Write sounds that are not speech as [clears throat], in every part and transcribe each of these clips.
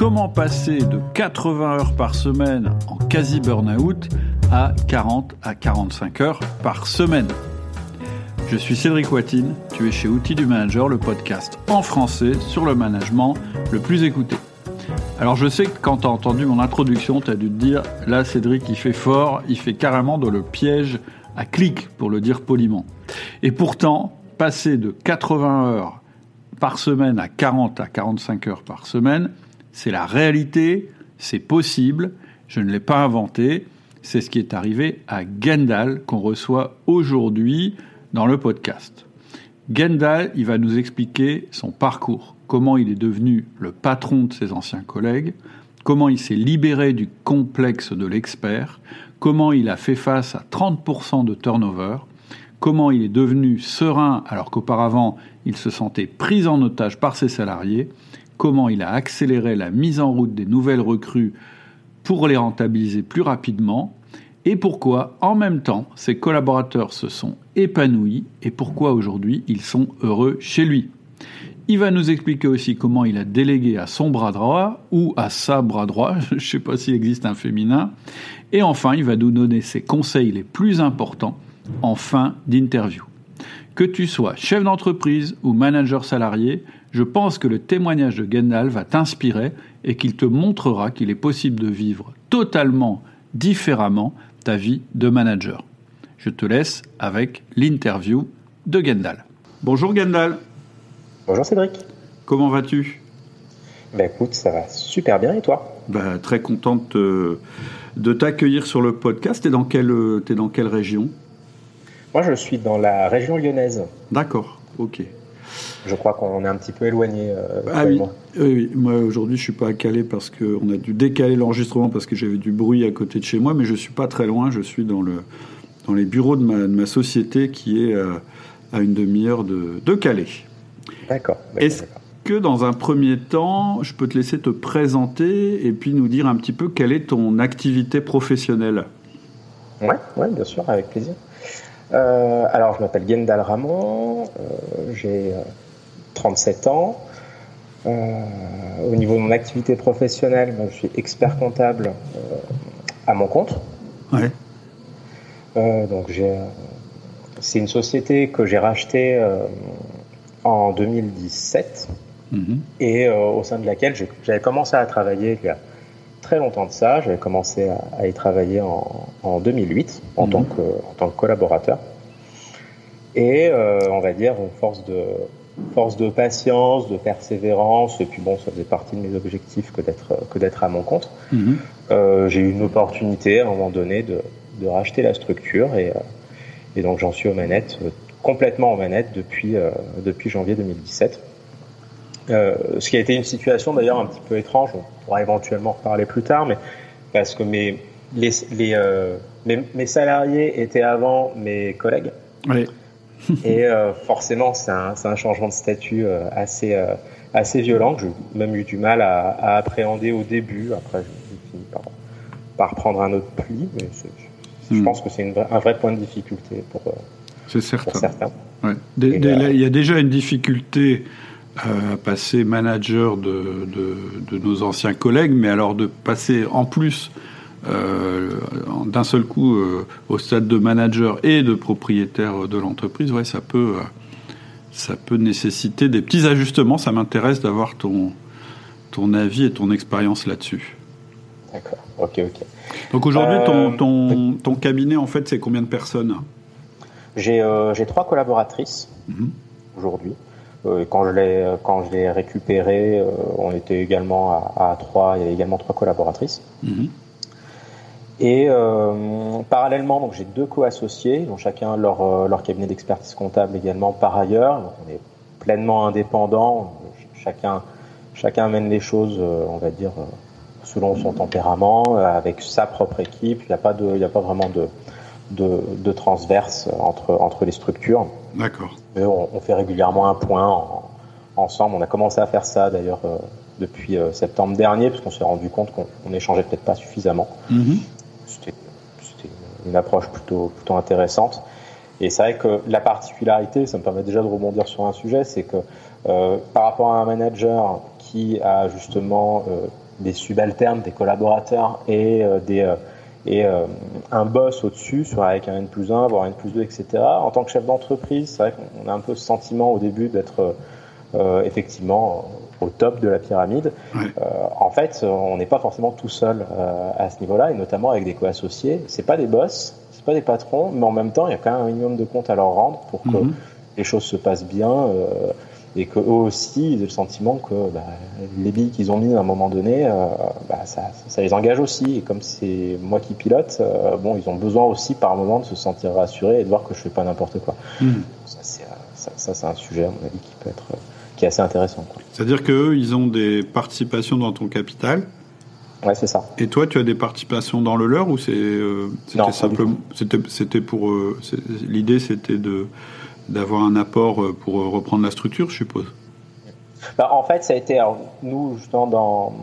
Comment passer de 80 heures par semaine en quasi burn-out à 40 à 45 heures par semaine? Je suis Cédric Watine, tu es chez Outils du Manager, le podcast en français sur le management le plus écouté. Alors je sais que quand tu as entendu mon introduction, tu as dû te dire, là Cédric il fait fort, il fait carrément dans le piège à clic, pour le dire poliment. Et pourtant, passer de 80 heures par semaine à 40 à 45 heures par semaine, c'est la réalité, c'est possible, je ne l'ai pas inventé, c'est ce qui est arrivé à Gendal qu'on reçoit aujourd'hui dans le podcast. Gendal, il va nous expliquer son parcours, comment il est devenu le patron de ses anciens collègues, comment il s'est libéré du complexe de l'expert, comment il a fait face à 30% de turnover, comment il est devenu serein alors qu'auparavant il se sentait pris en otage par ses salariés, comment il a accéléré la mise en route des nouvelles recrues pour les rentabiliser plus rapidement, et pourquoi en même temps ses collaborateurs se sont épanouis et pourquoi aujourd'hui ils sont heureux chez lui. Il va nous expliquer aussi comment il a délégué à son bras droit ou à sa bras droit, [laughs] je ne sais pas s'il existe un féminin. Et enfin, il va nous donner ses conseils les plus importants en fin d'interview. Que tu sois chef d'entreprise ou manager salarié, je pense que le témoignage de Gendal va t'inspirer et qu'il te montrera qu'il est possible de vivre totalement différemment ta vie de manager. Je te laisse avec l'interview de Gendal. Bonjour Gendal. Bonjour Cédric. Comment vas-tu? Ben écoute, ça va super bien et toi? Ben, Très contente de, t'accueillir sur le podcast. T'es dans quelle, es dans quelle région? Moi je suis dans la région lyonnaise. D'accord, ok. Je crois qu'on est un petit peu éloigné. Euh, ah oui. oui, moi aujourd'hui je suis pas à Calais parce qu'on a dû décaler l'enregistrement parce que j'avais du bruit à côté de chez moi, mais je suis pas très loin. Je suis dans, le, dans les bureaux de ma, de ma société qui est euh, à une demi-heure de, de Calais. D'accord. Est-ce que dans un premier temps, je peux te laisser te présenter et puis nous dire un petit peu quelle est ton activité professionnelle? Oui, ouais, bien sûr, avec plaisir. Euh, alors, je m'appelle Gendal Ramon, euh, j'ai 37 euh, ans. au niveau de mon activité professionnelle, je suis expert comptable à mon compte. Ouais. donc, c'est une société que j'ai rachetée en 2017 mhm. et au sein de laquelle j'avais commencé à travailler il y a très longtemps de ça. J'avais commencé à, y travailler en, en 2008 en, mhm. tant que, en tant que collaborateur. Et euh, on va dire, force de, force de patience, de persévérance, et puis bon, ça faisait partie de mes objectifs que d'être que d'être à mon compte. Mhm. Euh, j'ai eu une opportunité à un moment donné de, de racheter la structure et, et donc j'en suis aux manettes complètement en manette depuis, euh, depuis janvier 2017. Euh, ce qui a été une situation d'ailleurs un petit peu étrange, on pourra éventuellement reparler plus tard, mais parce que mes, les, les, euh, mes, salariés étaient avant mes collègues. Oui. et forcément, c'est un, un, changement de statut assez, assez violent que j'ai même eu du mal à, à appréhender au début. Après, j'ai fini par, par prendre un autre pli, mais je hmm. pense que c'est un vrai point de difficulté pour, c'est certain. il y a déjà une difficulté à passer manager de, de, nos anciens collègues, mais alors de passer en plus euh, d'un seul coup euh, au stade de manager et de propriétaire de l'entreprise, ouais, ça peut, euh, ça peut nécessiter des petits ajustements. Ça m'intéresse d'avoir ton, ton avis et ton expérience là-dessus. D'accord, ok, ok. Donc aujourd'hui, ton, ton, ton cabinet, en fait, c'est combien de personnes? Euh, j'ai trois collaboratrices mhm. aujourd'hui. Euh, quand je l'ai quand je l'ai récupéré, euh, on était également à, à, trois. Il y avait également trois collaboratrices. Mhm. Et parallèlement, donc j'ai deux co-associés, dont chacun leur leur cabinet d'expertise comptable également par ailleurs. Donc on est pleinement indépendant. Chacun chacun mène les choses, on va dire selon son tempérament, avec sa propre équipe. Il n'y a pas de il n'y a pas vraiment de de, de transverse entre, entre les structures. D'accord. On, on, fait régulièrement un point ensemble. On a commencé à faire ça d'ailleurs euh, depuis euh, septembre dernier, parce qu'on s'est rendu compte qu'on échangeait peut-être pas suffisamment. Mm-hmm. C'était une approche plutôt, plutôt intéressante. Et c'est vrai que la particularité, ça me permet déjà de rebondir sur un sujet, c'est que euh, par rapport à un manager qui a justement des subalternes, des collaborateurs et des et un boss au-dessus, soit avec un N plus 1, voire un N plus 2, etc. En tant que chef d'entreprise, c'est vrai qu'on a un peu ce sentiment au début d'être effectivement au top de la pyramide. en fait, on n'est pas forcément tout seul à ce niveau-là, et notamment avec des co-associés. C'est pas des boss, c'est pas des patrons, mais en même temps, il y a quand même un minimum de comptes à leur rendre pour que mhm. les choses se passent bien euh, et qu'eux aussi ils aient le sentiment que bah, les billes qu'ils ont mis à un moment donné, euh, bah, ça, ça, les engage aussi. Et comme c'est moi qui pilote, euh, bon, ils ont besoin aussi par moment de se sentir rassurés et de voir que je fais pas n'importe quoi. Mhm. Ça, c'est un sujet, à mon avis, qui peut être qui est assez intéressant. C'est-à-dire qu'eux, ils ont des participations dans ton capital Ouais, c'est ça. Et toi, tu as des participations dans le leur ou c'est euh, c'était simplement c'était pour euh, l'idée c'était de d'avoir un apport euh, pour reprendre la structure, je suppose. Bah, en fait, ça a été nous justement dans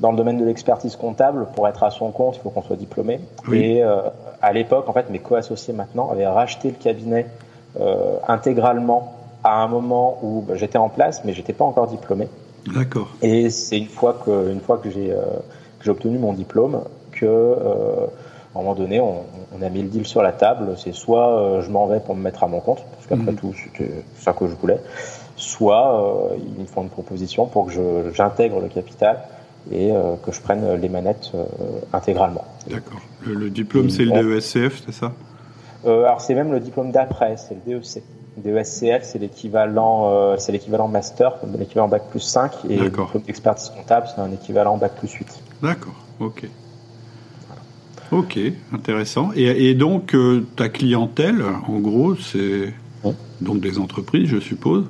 dans le domaine de l'expertise comptable, pour être à son compte, il faut qu'on soit diplômé. Et à l'époque, en fait, mes co-associés maintenant avaient racheté le cabinet intégralement à un moment où bah, j'étais en place, mais j'étais pas encore diplômé. D'accord. Et c'est une fois que, une fois que j'ai euh, obtenu mon diplôme que, euh, à un moment donné, on, on, a mis le deal sur la table. C'est soit euh, je m'en vais pour me mettre à mon compte, parce qu'après mhm. tout, c'était ça que je voulais, soit ils me font une proposition pour que j'intègre le capital et que je prenne les manettes intégralement. D'accord. Le, diplôme, c'est le DESCF, c'est ça? Alors, c'est même le diplôme d'après, c'est le DEC. DESCF, c'est l'équivalent, euh, c'est l'équivalent master, l'équivalent bac plus 5, et l'expertise comptable, c'est un équivalent bac plus 8. D'accord, ok. Ok, intéressant. Et, donc, euh, ta clientèle, en gros, c'est donc des entreprises, je suppose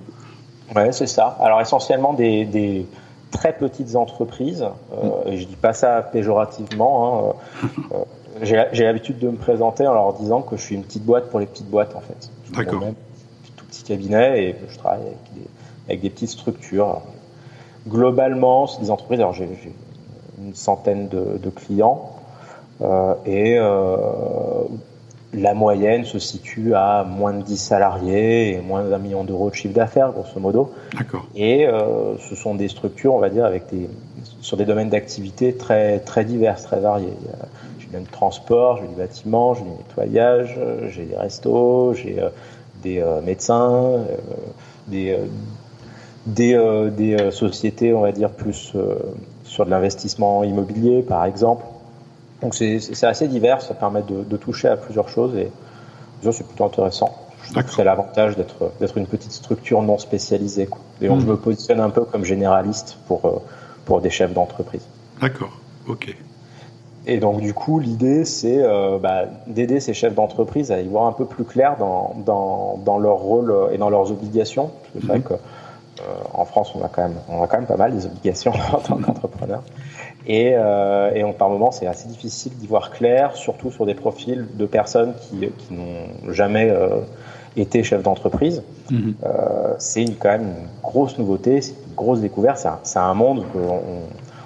Oui, c'est ça. Alors, essentiellement des, très petites entreprises. Euh, et je dis pas ça péjorativement. Hein. j'ai l'habitude de me présenter en leur disant que je suis une petite boîte pour les petites boîtes, en fait. D'accord petit cabinet et je travaille avec des, petites structures. Globalement, c'est des entreprises, alors j'ai une centaine de, clients euh, et euh, la moyenne se situe à moins de 10 salariés et moins d'un million d'euros de chiffre d'affaires, grosso modo. D'accord. Et euh, ce sont des structures, on va dire, avec des, sur des domaines d'activité très, très divers, très variés. J'ai du transport, j'ai du bâtiment, j'ai du nettoyage, j'ai des restos, j'ai des euh, médecins, euh, des, euh, des, des, sociétés, on va dire, plus sur de l'investissement immobilier, par exemple. Donc c'est assez divers, ça permet de, toucher à plusieurs choses et c'est plutôt intéressant. C'est l'avantage d'être une petite structure non spécialisée. Et donc hmm. je me positionne un peu comme généraliste pour, pour des chefs d'entreprise. D'accord, ok. Et donc du coup, l'idée, c'est euh, bah, d'aider ces chefs d'entreprise à y voir un peu plus clair dans, dans, dans, leur rôle et dans leurs obligations. C'est vrai que euh, en France, on a quand même, on a quand même pas mal des obligations [laughs] en tant qu'entrepreneur. Et, euh, et par moment, c'est assez difficile d'y voir clair, surtout sur des profils de personnes qui, qui n'ont jamais euh, été chefs d'entreprise. Mhm. Euh, c'est quand même une grosse nouveauté, c'est une grosse découverte. C'est un, un, monde qu'on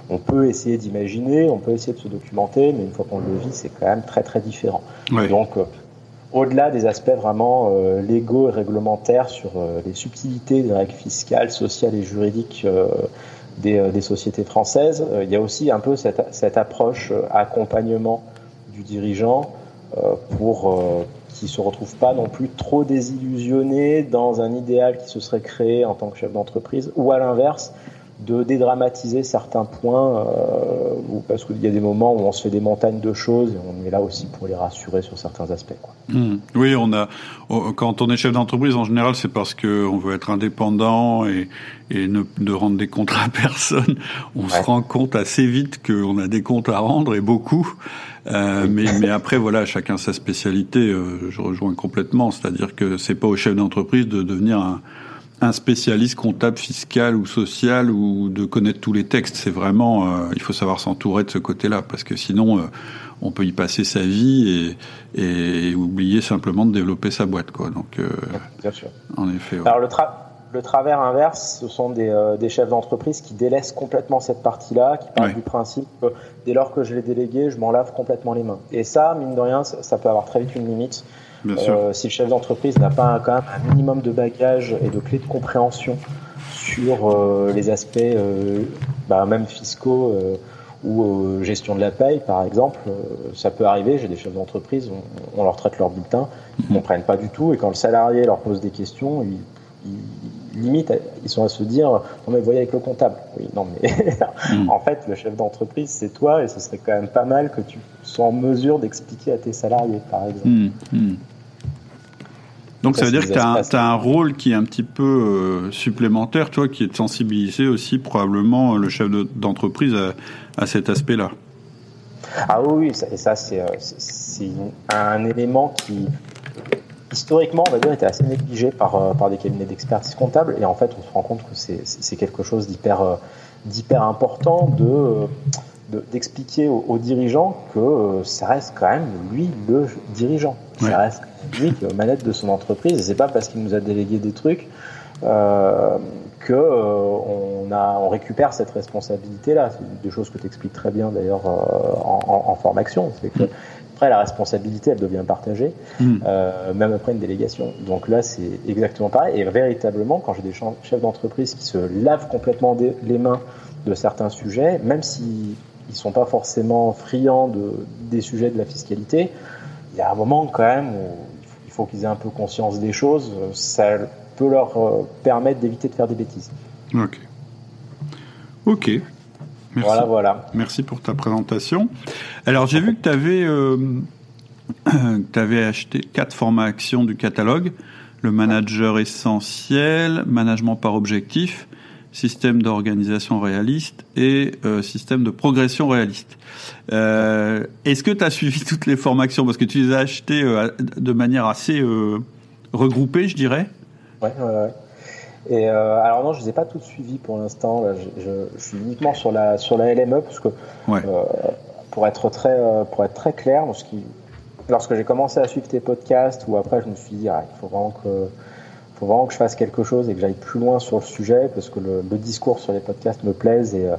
on peut essayer d'imaginer, on peut essayer de se documenter, mais une fois qu'on le vit, c'est quand même très très différent. Donc, euh, au-delà des aspects vraiment euh, légaux et réglementaires sur euh, les subtilités des règles fiscales, sociales et juridiques des, sociétés françaises, il y a aussi un peu cette, cette approche accompagnement du dirigeant pour qu'il se retrouve pas non plus trop désillusionné dans un idéal qui se serait créé en tant que chef d'entreprise, ou à l'inverse, de dédramatiser certains points, euh, parce qu'il y a des moments où on se fait des montagnes de choses et on est là aussi pour les rassurer sur certains aspects. Quoi. Hmm. Oui, on a quand on est chef d'entreprise en général, c'est parce que on veut être indépendant et, et ne, rendre des comptes à [laughs] personne. On se rend compte assez vite qu'on a des comptes à rendre et beaucoup. Euh, mais, mais, après, voilà, chacun sa spécialité. Euh, je rejoins complètement. C'est-à-dire que c'est pas au chef d'entreprise de devenir un un spécialiste comptable, fiscal ou social ou de connaître tous les textes. C'est vraiment, euh, il faut savoir s'entourer de ce côté-là parce que sinon, euh, on peut y passer sa vie et, et, oublier simplement de développer sa boîte, quoi. Donc, euh, bien sûr. En effet. Alors le, le travers inverse, ce sont des, des chefs d'entreprise qui délaissent complètement cette partie-là, qui partent du principe que dès lors que je l'ai délégué, je m'en lave complètement les mains. Et ça, mine de rien, ça peut avoir très vite une limite. Euh, si le chef d'entreprise n'a pas quand même un minimum de bagage et de clés de compréhension sur euh, les aspects euh, bah, même fiscaux ou gestion de la paye, par exemple, ça peut arriver. J'ai des chefs d'entreprise, on, leur traite leur bulletin, ils ne comprennent pas du tout, et quand le salarié leur pose des questions, ils, limite, ils sont à se dire non mais voyez avec le comptable. Oui, non mais [laughs] mm. en fait, le chef d'entreprise, c'est toi, et ce serait quand même pas mal que tu sois en mesure d'expliquer à tes salariés, par exemple. Mm. Donc ça, veut dire que tu as, un rôle qui est un petit peu euh, supplémentaire, toi, qui est de sensibiliser aussi probablement le chef d'entreprise à, cet aspect-là. Ah oui, et ça c'est euh, un élément qui, historiquement, on va dire, était assez négligé par, euh, par des cabinets d'expertise comptable. Et en fait, on se rend compte que c'est quelque chose d'hyper d'hyper important de d'expliquer aux, dirigeants que ça reste quand même lui le dirigeant. Ça reste lui qui est aux manettes de son entreprise. Et c'est pas parce qu'il nous a délégué des trucs euh, que euh, on, a, on récupère cette responsabilité-là. C'est des choses que tu expliques très bien d'ailleurs euh, en, en, formation. C'est que après la responsabilité, elle devient partagée, mm. euh, même après une délégation. Donc là, c'est exactement pareil. Et véritablement, quand j'ai des chefs d'entreprise qui se lavent complètement les mains de certains sujets, même s'ils ne sont pas forcément friands de, des sujets de la fiscalité, il y a un moment quand même où faut qu'ils aient un peu conscience des choses. Ça peut leur euh, permettre d'éviter de faire des bêtises. Ok. Ok. Merci. Voilà, voilà. Merci pour ta présentation. Alors, j'ai vu que tu avais, euh, [clears throat] avais acheté quatre formats actions du catalogue le manager essentiel, management par objectif, système d'organisation réaliste et euh, système de progression réaliste. Euh, Est-ce que tu as suivi [laughs] toutes les formations? Parce que tu les as achetées euh, de manière assez regroupée, je dirais. Ouais, ouais, ouais. Et alors non, je les ai pas toutes suivies pour l'instant. Je, je, je, suis uniquement sur la sur la LME parce que ouais. pour être très pour être très clair, lorsque j'ai commencé à suivre tes podcasts ou après je me suis dit ah, il faut vraiment que faut vraiment que je fasse quelque chose et que j'aille plus loin sur le sujet parce que le, le, discours sur les podcasts me plaise et euh,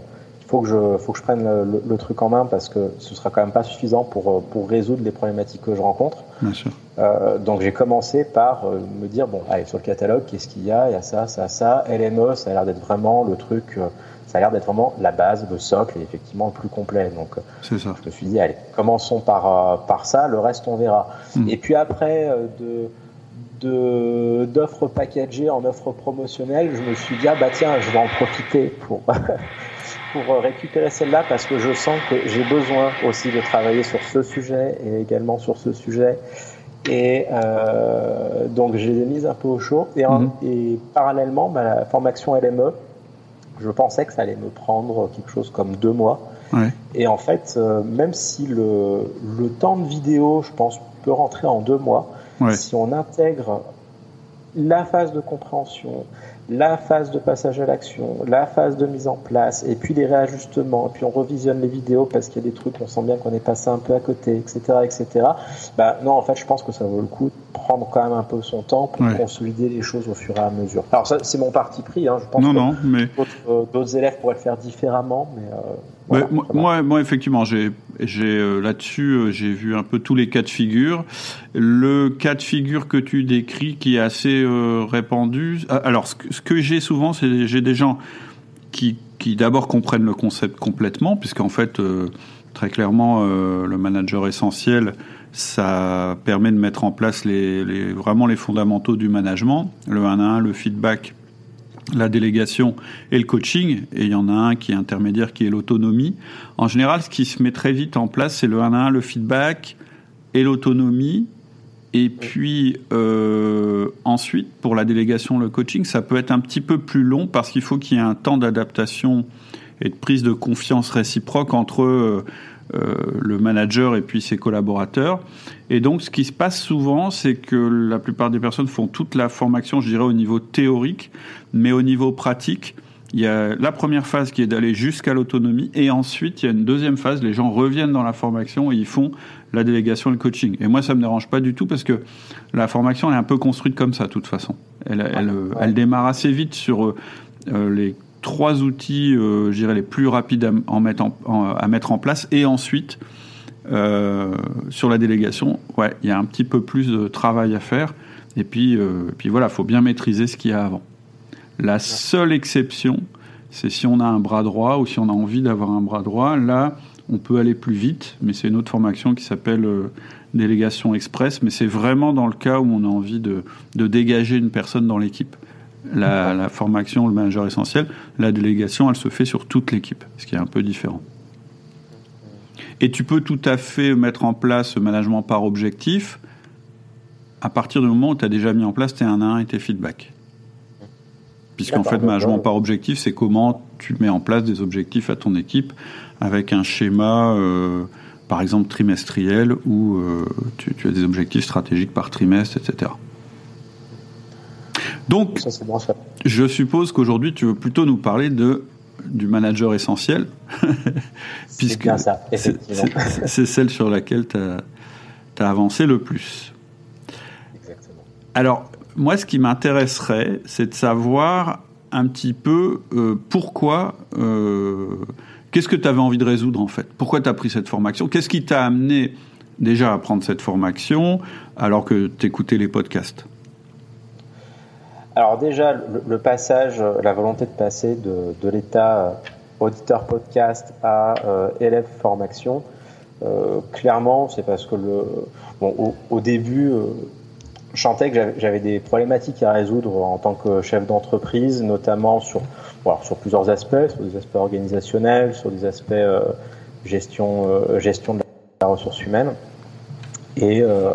il faut que je, faut que je prenne le, le, truc en main parce que ce sera quand même pas suffisant pour, euh, pour résoudre les problématiques que je rencontre. Bien sûr. Euh, donc j'ai commencé par euh, me dire bon, allez sur le catalogue, qu'est-ce qu'il y a? Il y a ça, ça, ça. LME, ça a l'air d'être vraiment le truc. ça a l'air d'être vraiment la base, le socle et effectivement le plus complet. Donc, c'est ça. je me suis dit, allez, commençons par, par ça, le reste on verra. Mmh. Et puis après, de, d'offres packagées en offres promotionnelles, je me suis dit, ah bah tiens, je vais en profiter pour, [laughs] pour récupérer celle-là parce que je sens que j'ai besoin aussi de travailler sur ce sujet et également sur ce sujet. Et euh, donc, je les ai mises un peu au chaud. Et, et parallèlement, bah, la formation LME, je pensais que ça allait me prendre quelque chose comme deux mois. Ouais. Et en fait, euh, même si le, le temps de vidéo, je pense, peut rentrer en deux mois, Si on intègre la phase de compréhension, la phase de passage à l'action, la phase de mise en place, et puis les réajustements, et puis on revisionne les vidéos parce qu'il y a des trucs, on sent bien qu'on est passé un peu à côté, etc., etc. Bah non, en fait, je pense que ça vaut le coup prendre quand même un peu son temps pour Ouais. consolider les choses au fur et à mesure. Alors ça, c'est mon parti pris. Hein. Je pense Non, que non, mais d'autres, euh, élèves pourraient le faire différemment, mais euh, voilà, moi, moi, moi, effectivement, j'ai, j'ai euh, là-dessus, euh, j'ai vu un peu tous les cas de figure. Le cas de figure que tu décris, qui est assez répandu. Alors, ce que, j'ai souvent, c'est j'ai des gens qui, qui d'abord comprennent le concept complètement, puisqu'en fait, très clairement, le manager essentiel, ça permet de mettre en place vraiment les fondamentaux du management, le 1 à 1, le feedback, la délégation et le coaching, et il y en a un qui est intermédiaire, qui est l'autonomie. En général, ce qui se met très vite en place, c'est le 1 à 1, le feedback et l'autonomie. Et puis euh, ensuite, pour la délégation, le coaching, ça peut être un petit peu plus long parce qu'il faut qu'il y ait un temps d'adaptation et de prise de confiance réciproque entre euh, le manager et puis ses collaborateurs. Et donc, ce qui se passe souvent, c'est que la plupart des personnes font toute la formation, je dirais, au niveau théorique, mais au niveau pratique, il y a la première phase qui est d'aller jusqu'à l'autonomie, et ensuite, il y a une deuxième phase, les gens reviennent dans la formation et ils font la délégation et le coaching. Et moi, ça me dérange pas du tout parce que la formation, elle est un peu construite comme ça, de toute façon. Elle, elle, elle démarre assez vite sur euh, les trois outils, euh, je dirais, les plus rapides à, mettre en, place, et ensuite, euh, sur la délégation, ouais, il y a un petit peu plus de travail à faire. Et puis, euh, puis voilà, faut bien maîtriser ce qu'il y a avant. La seule exception, c'est si on a un bras droit ou si on a envie d'avoir un bras droit. Là, on peut aller plus vite, mais c'est une autre formation qui s'appelle euh, délégation express, mais c'est vraiment dans le cas où on a envie de, dégager une personne dans l'équipe. La, formation, le manager essentiel, la délégation, elle se fait sur toute l'équipe, ce qui est un peu différent. Et tu peux tout à fait mettre en place ce management par objectif à partir du moment où tu as déjà mis en place tes 1 à 1 et tes feedbacks. Puisqu'en fait, management par objectif, c'est comment tu mets en place des objectifs à ton équipe avec un schéma, euh, par exemple trimestriel, où euh, tu, as des objectifs stratégiques par trimestre, etc. Donc, je suppose qu'aujourd'hui, tu veux plutôt nous parler de du manager essentiel, puisque c'est celle sur laquelle tu as, as, avancé le plus. Exactement. Alors, moi, ce qui m'intéresserait, c'est de savoir un petit peu euh, pourquoi, euh, qu'est-ce que tu avais envie de résoudre en fait? Pourquoi tu as pris cette formation? Qu'est-ce qui t'a amené déjà à prendre cette formation alors que tu écoutais les podcasts? Alors déjà, le, passage, la volonté de passer de, l'état euh, auditeur podcast à élève formation, clairement, c'est parce que le, bon, au, début, je sentais que j'avais des problématiques à résoudre en tant que chef d'entreprise, notamment sur, sur plusieurs aspects, sur des aspects organisationnels, sur des aspects euh, gestion, euh, gestion de la ressource humaine. Et euh,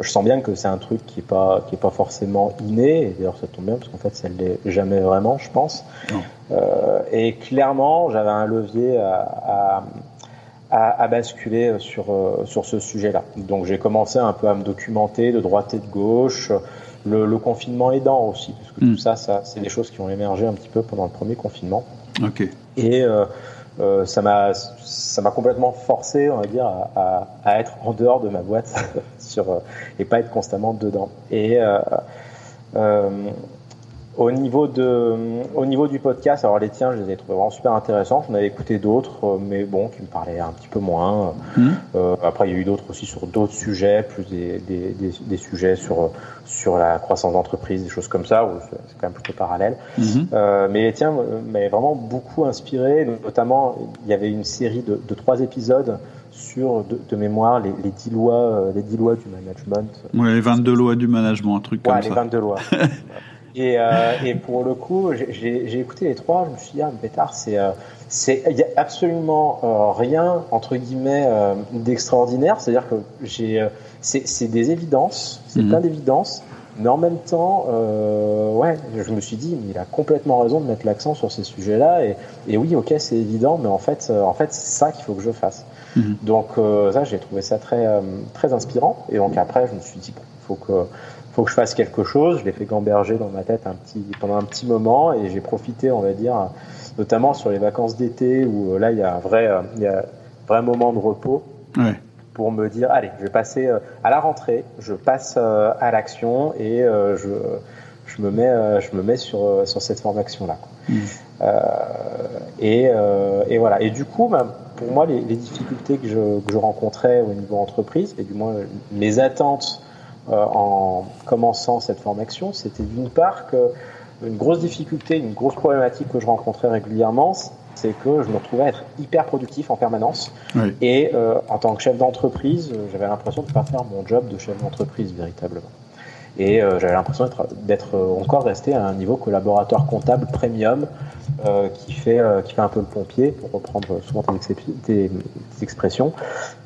je sens bien que c'est un truc qui n'est pas, qui est pas forcément inné, et d'ailleurs ça tombe bien parce qu'en fait ça ne l'est jamais vraiment, je pense. et clairement, j'avais un levier à à, basculer sur, euh, sur ce sujet-là. Donc j'ai commencé un peu à me documenter de droite et de gauche, le, confinement aidant aussi, parce que tout hmm. ça, ça c'est des choses qui ont émergé un petit peu pendant le premier confinement. Ok. Et euh, euh, ça m'a ça m'a complètement forcé, on va dire, à, à, être en dehors de ma boîte [laughs] sur et pas être constamment dedans. Et au niveau, de, au niveau du podcast, alors les tiens, je les ai trouvés vraiment super intéressants. J'en avais écouté d'autres, euh, mais bon, qui me parlaient un petit peu moins. Mmh. Euh, après, il y a eu d'autres aussi sur d'autres sujets, plus des, des, des, sujets sur, sur la croissance d'entreprise, des choses comme ça, où c'est quand même plutôt parallèle. Mmh. Euh, mais les tiens m'avaient vraiment beaucoup inspiré. Notamment, il y avait une série de, de trois épisodes sur, de, mémoire, les, les, 10 lois, les 10 lois du management. Oui, les 22 lois du management, un truc comme ça. Ouais, les 22 lois. [laughs] Et, euh, et, pour le coup, j'ai écouté les trois, je me suis dit, ah, pétard, c'est, euh, c'est, il y a absolument euh, rien entre guillemets euh, d'extraordinaire. C'est-à-dire que j'ai, c'est, c'est des évidences, c'est mhm. plein d'évidences, mais en même temps, ouais, je me suis dit, mais il a complètement raison de mettre l'accent sur ces sujets-là. Et, et oui, ok, c'est évident, mais en fait, en fait, c'est ça qu'il faut que je fasse. Mhm. Donc ça, j'ai trouvé ça très, très inspirant. Et donc après, je me suis dit, bon, faut que faut que je fasse quelque chose. Je l'ai fait gamberger dans ma tête un petit, pendant un petit moment et j'ai profité, on va dire, notamment sur les vacances d'été où euh, là il y a un vrai, euh, il y a un vrai moment de repos pour me dire allez, je vais passer euh, à la rentrée, je passe à l'action et je, je me mets, je me mets sur, sur cette formation là. Mmh. et, et, voilà. Et du coup, bah, pour moi, les, les difficultés que je, que je rencontrais au niveau entreprise et du moins les attentes euh, en commençant cette formation, c'était d'une part que une grosse difficulté, une grosse problématique que je rencontrais régulièrement, c'est que je me retrouvais à être hyper productif en permanence. Et euh, en tant que chef d'entreprise, j'avais l'impression de ne pas faire mon job de chef d'entreprise véritablement. Et euh, j'avais l'impression d'être encore resté à un niveau collaborateur comptable premium qui, fait, qui fait un peu le pompier, pour reprendre souvent tes, expressions,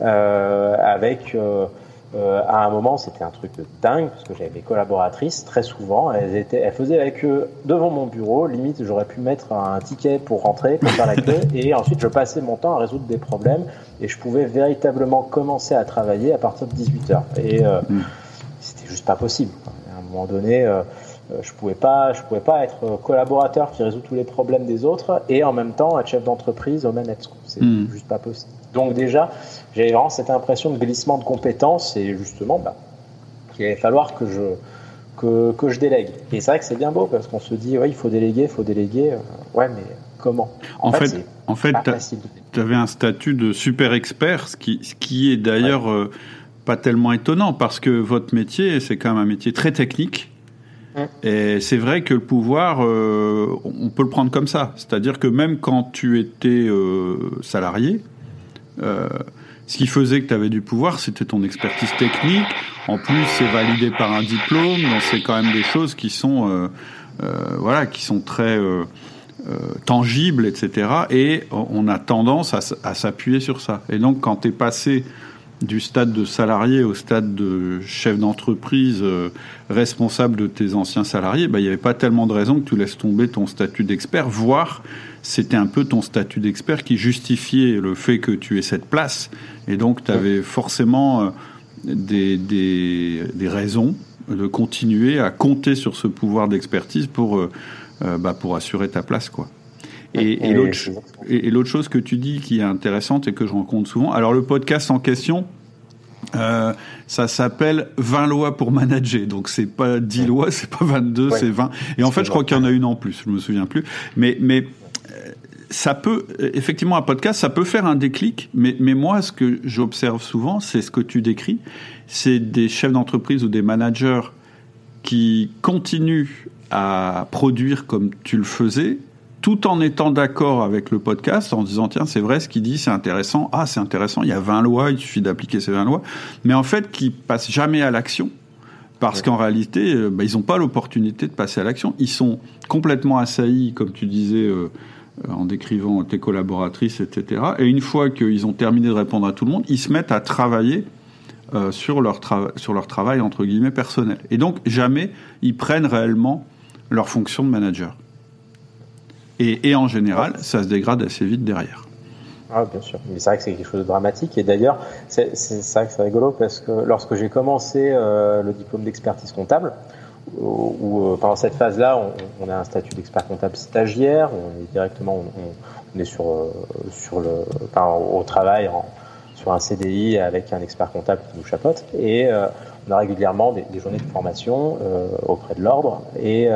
avec euh, à un moment, c'était un truc de dingue parce que j'avais mes collaboratrices très souvent. Elles étaient, elles faisaient avec eux devant mon bureau. Limite, j'aurais pu mettre un ticket pour rentrer, pour faire la queue, [laughs] et ensuite je passais mon temps à résoudre des problèmes et je pouvais véritablement commencer à travailler à partir de 18 h Et euh, mm. Juste pas possible. À un moment donné. Euh, je pouvais pas, je pouvais pas être collaborateur qui résout tous les problèmes des autres et en même temps être chef d'entreprise au manette. C'est mm. juste pas possible. Donc déjà, j'avais vraiment cette impression de glissement de compétences et justement, bah, qu'il allait falloir que je, que, que je délègue. Et c'est vrai que c'est bien beau parce qu'on se dit, ouais, il faut déléguer, il faut déléguer. Euh, ouais, mais comment? En, fait, en fait, tu avais un statut de super expert, ce qui, ce qui est d'ailleurs euh, pas tellement étonnant parce que votre métier, c'est quand même un métier très technique. Et c'est vrai que le pouvoir, euh, on peut le prendre comme ça. C'est-à-dire que même quand tu étais euh, salarié, euh, ce qui faisait que tu avais du pouvoir, c'était ton expertise technique. En plus, c'est validé par un diplôme. Donc c'est quand même des choses qui sont, voilà, qui sont très tangibles, etc. Et on a tendance à, s'appuyer sur ça. Et donc, quand tu es passé du stade de salarié au stade de chef d'entreprise euh, responsable de tes anciens salariés, bah, il n'y avait pas tellement de raisons que tu laisses tomber ton statut d'expert, voire c'était un peu ton statut d'expert qui justifiait le fait que tu aies cette place. Et donc tu avais forcément euh, des, des, des, raisons de continuer à compter sur ce pouvoir d'expertise pour, euh, bah, pour assurer ta place. quoi. Et, et l'autre chose que tu dis qui est intéressante et que je rencontre souvent, alors le podcast en question, euh, ça s'appelle 20 lois pour manager. Donc c'est pas 10 lois, c'est pas 22, c'est 20. Et en fait, je crois qu'il y en a une en plus, je me souviens plus. Mais mais euh, ça peut effectivement un podcast, ça peut faire un déclic. Mais mais moi, ce que j'observe souvent, c'est ce que tu décris, c'est des chefs d'entreprise ou des managers qui continuent à produire comme tu le faisais tout en étant d'accord avec le podcast, en disant tiens c'est vrai ce qu'il dit, c'est intéressant, ah c'est intéressant, il y a 20 lois, il suffit d'appliquer ces 20 lois, mais en fait qui passent jamais à l'action, parce qu'en réalité euh, bah, ils n'ont pas l'opportunité de passer à l'action, ils sont complètement assaillis, comme tu disais euh, en décrivant tes collaboratrices, etc. Et une fois qu'ils ont terminé de répondre à tout le monde, ils se mettent à travailler euh, sur, leur sur leur travail entre guillemets personnel. Et donc jamais ils prennent réellement leur fonction de manager. Et, en général, ça se dégrade assez vite derrière. Ah, bien sûr. Mais c'est vrai que c'est quelque chose de dramatique. Et d'ailleurs, c'est vrai que c'est rigolo parce que lorsque j'ai commencé euh, le diplôme d'expertise comptable, où, euh, pendant cette phase-là, on, a un statut d'expert comptable stagiaire, on est directement, on, est sur, euh, sur le, au travail, sur un CDI avec un expert comptable qui nous chapeaute, et on a régulièrement des, des journées de formation auprès de l'ordre. Et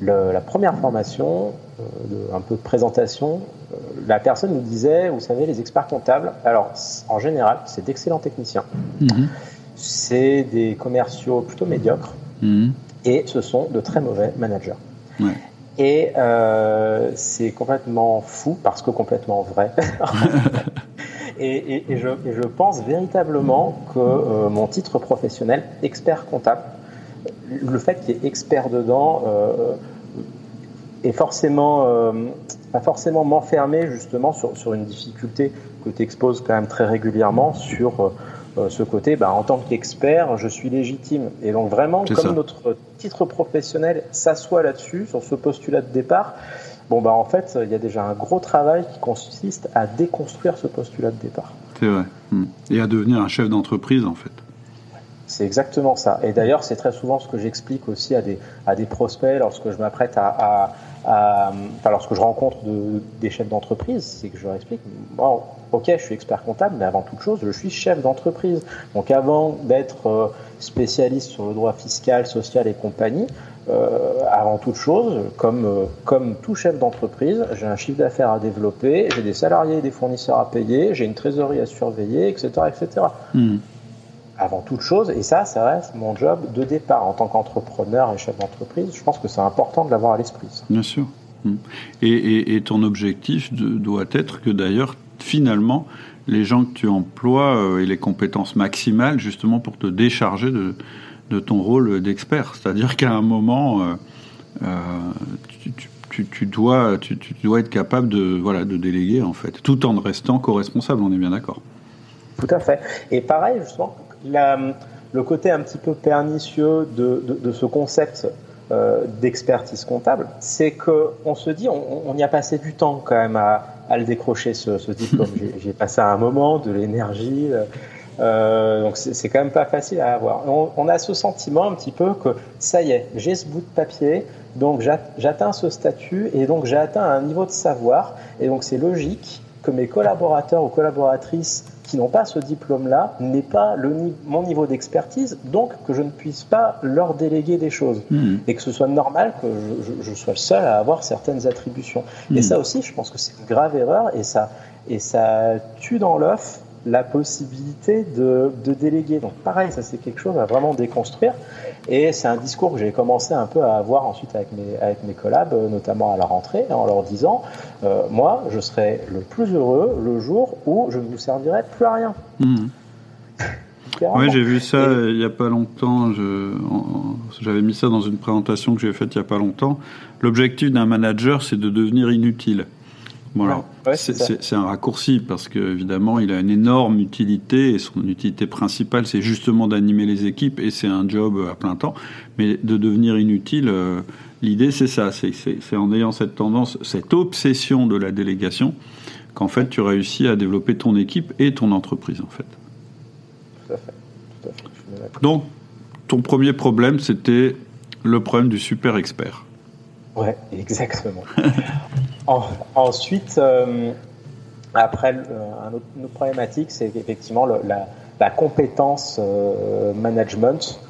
le, la première formation, euh, un peu de présentation, euh, la personne nous disait, vous savez, les experts comptables, alors en général, c'est d'excellents techniciens, mhm. c'est des commerciaux plutôt médiocres, mhm. et ce sont de très mauvais managers. Et euh, c'est complètement fou, parce que complètement vrai. [laughs] et, je, je, pense véritablement que mon titre professionnel, expert comptable, le fait qu'il y ait expert dedans, et forcément, euh, pas forcément m'enfermer justement sur, sur, une difficulté que tu exposes quand même très régulièrement sur euh, euh, ce côté, bah, en tant qu'expert, je suis légitime. Et donc vraiment, comme notre titre professionnel s'assoit là-dessus, sur ce postulat de départ, bon bah en fait, il y a déjà un gros travail qui consiste à déconstruire ce postulat de départ. C'est vrai. Hmm. Et à devenir un chef d'entreprise en fait. C'est exactement ça. Et d'ailleurs, c'est très souvent ce que j'explique aussi à des, à des prospects lorsque je m'apprête à, enfin, lorsque je rencontre des chefs d'entreprise, c'est que je leur explique, bon, ok, je suis expert comptable, mais avant toute chose, je suis chef d'entreprise. Donc avant d'être euh, spécialiste sur le droit fiscal, social et compagnie, euh, avant toute chose, comme, euh, comme tout chef d'entreprise, j'ai un chiffre d'affaires à développer, j'ai des salariés et des fournisseurs à payer, j'ai une trésorerie à surveiller, etc. etc avant toute chose, et ça, ça reste mon job de départ en tant qu'entrepreneur et chef d'entreprise. Je pense que c'est important de l'avoir à l'esprit. Bien sûr. Hmm. Et, ton objectif doit être que d'ailleurs, finalement, les gens que tu emploies euh, aient les compétences maximales justement pour te décharger de, de ton rôle d'expert. C'est-à-dire qu'à un moment, euh, euh, tu, tu, dois, tu, dois être capable de, voilà, de déléguer en fait, tout en restant co-responsable, on est bien d'accord. Tout à fait. Et pareil, justement, le côté un petit peu pernicieux de, de, ce concept euh, d'expertise comptable, c'est qu'on se dit, on, y a passé du temps quand même à, à le décrocher, ce, ce diplôme. [laughs] J'ai passé un moment, de l'énergie. Euh, euh donc c'est quand même pas facile à avoir. On, on, a ce sentiment un petit peu que ça y est, j'ai ce bout de papier, donc j'atteins ce statut et donc j'ai atteint un niveau de savoir et donc c'est logique que mes collaborateurs ou collaboratrices qui n'ont pas ce diplôme-là n'aient pas le, mon niveau d'expertise, donc que je ne puisse pas leur déléguer des choses. Hmm. Et que ce soit normal que je, sois le seul à avoir certaines attributions. Et hmm. ça aussi, je pense que c'est une grave erreur et ça, et ça tue dans l'œuf la possibilité de, de déléguer. Donc pareil, ça c'est quelque chose à vraiment déconstruire. Et c'est un discours que j'ai commencé un peu à avoir ensuite avec mes, avec mes collabs, euh, notamment à la rentrée, en leur disant, euh, moi, je serai le plus heureux le jour où je ne vous servirai plus à rien. Mmh. Oui, j'ai vu ça il n'y a pas longtemps. J'avais mis ça dans une présentation que j'ai faite il n'y a pas longtemps. L'objectif d'un manager, c'est de devenir inutile. Voilà. c'est un raccourci parce qu'évidemment, il a une énorme utilité et son utilité principale, c'est justement d'animer les équipes et c'est un job à plein temps. Mais de devenir inutile, euh, l'idée, c'est ça. C'est en ayant cette tendance, cette obsession de la délégation qu'en fait, tu réussis à développer ton équipe et ton entreprise, en fait. Tout à fait. Tout à fait. Donc, ton premier problème, c'était le problème du super expert. Ouais, exactement. [laughs] ensuite, euh, après, autre, une autre problématique, c'est effectivement la, compétence euh, management.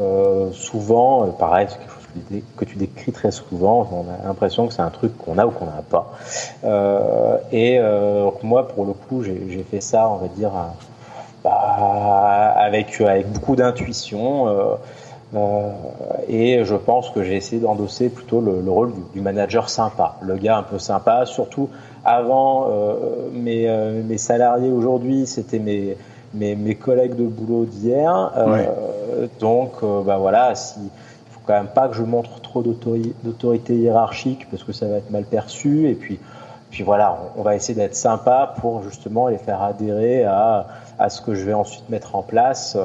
Euh, souvent, pareil, c'est quelque chose que tu décris très souvent. On a l'impression que c'est un truc qu'on a ou qu'on n'a pas. et moi, pour le coup, j'ai fait ça, on va dire, bah, avec beaucoup d'intuition. Euh, et je pense que j'ai essayé d'endosser plutôt le, rôle du, manager sympa, le gars un peu sympa. Surtout avant, euh, mes, euh, mes, salariés aujourd'hui, c'était mes, mes, mes, collègues de boulot d'hier. Donc, bah voilà, si, il faut quand même pas que je montre trop d'autorité hiérarchique parce que ça va être mal perçu. Et puis, puis voilà, on, va essayer d'être sympa pour justement les faire adhérer à, à ce que je vais ensuite mettre en place.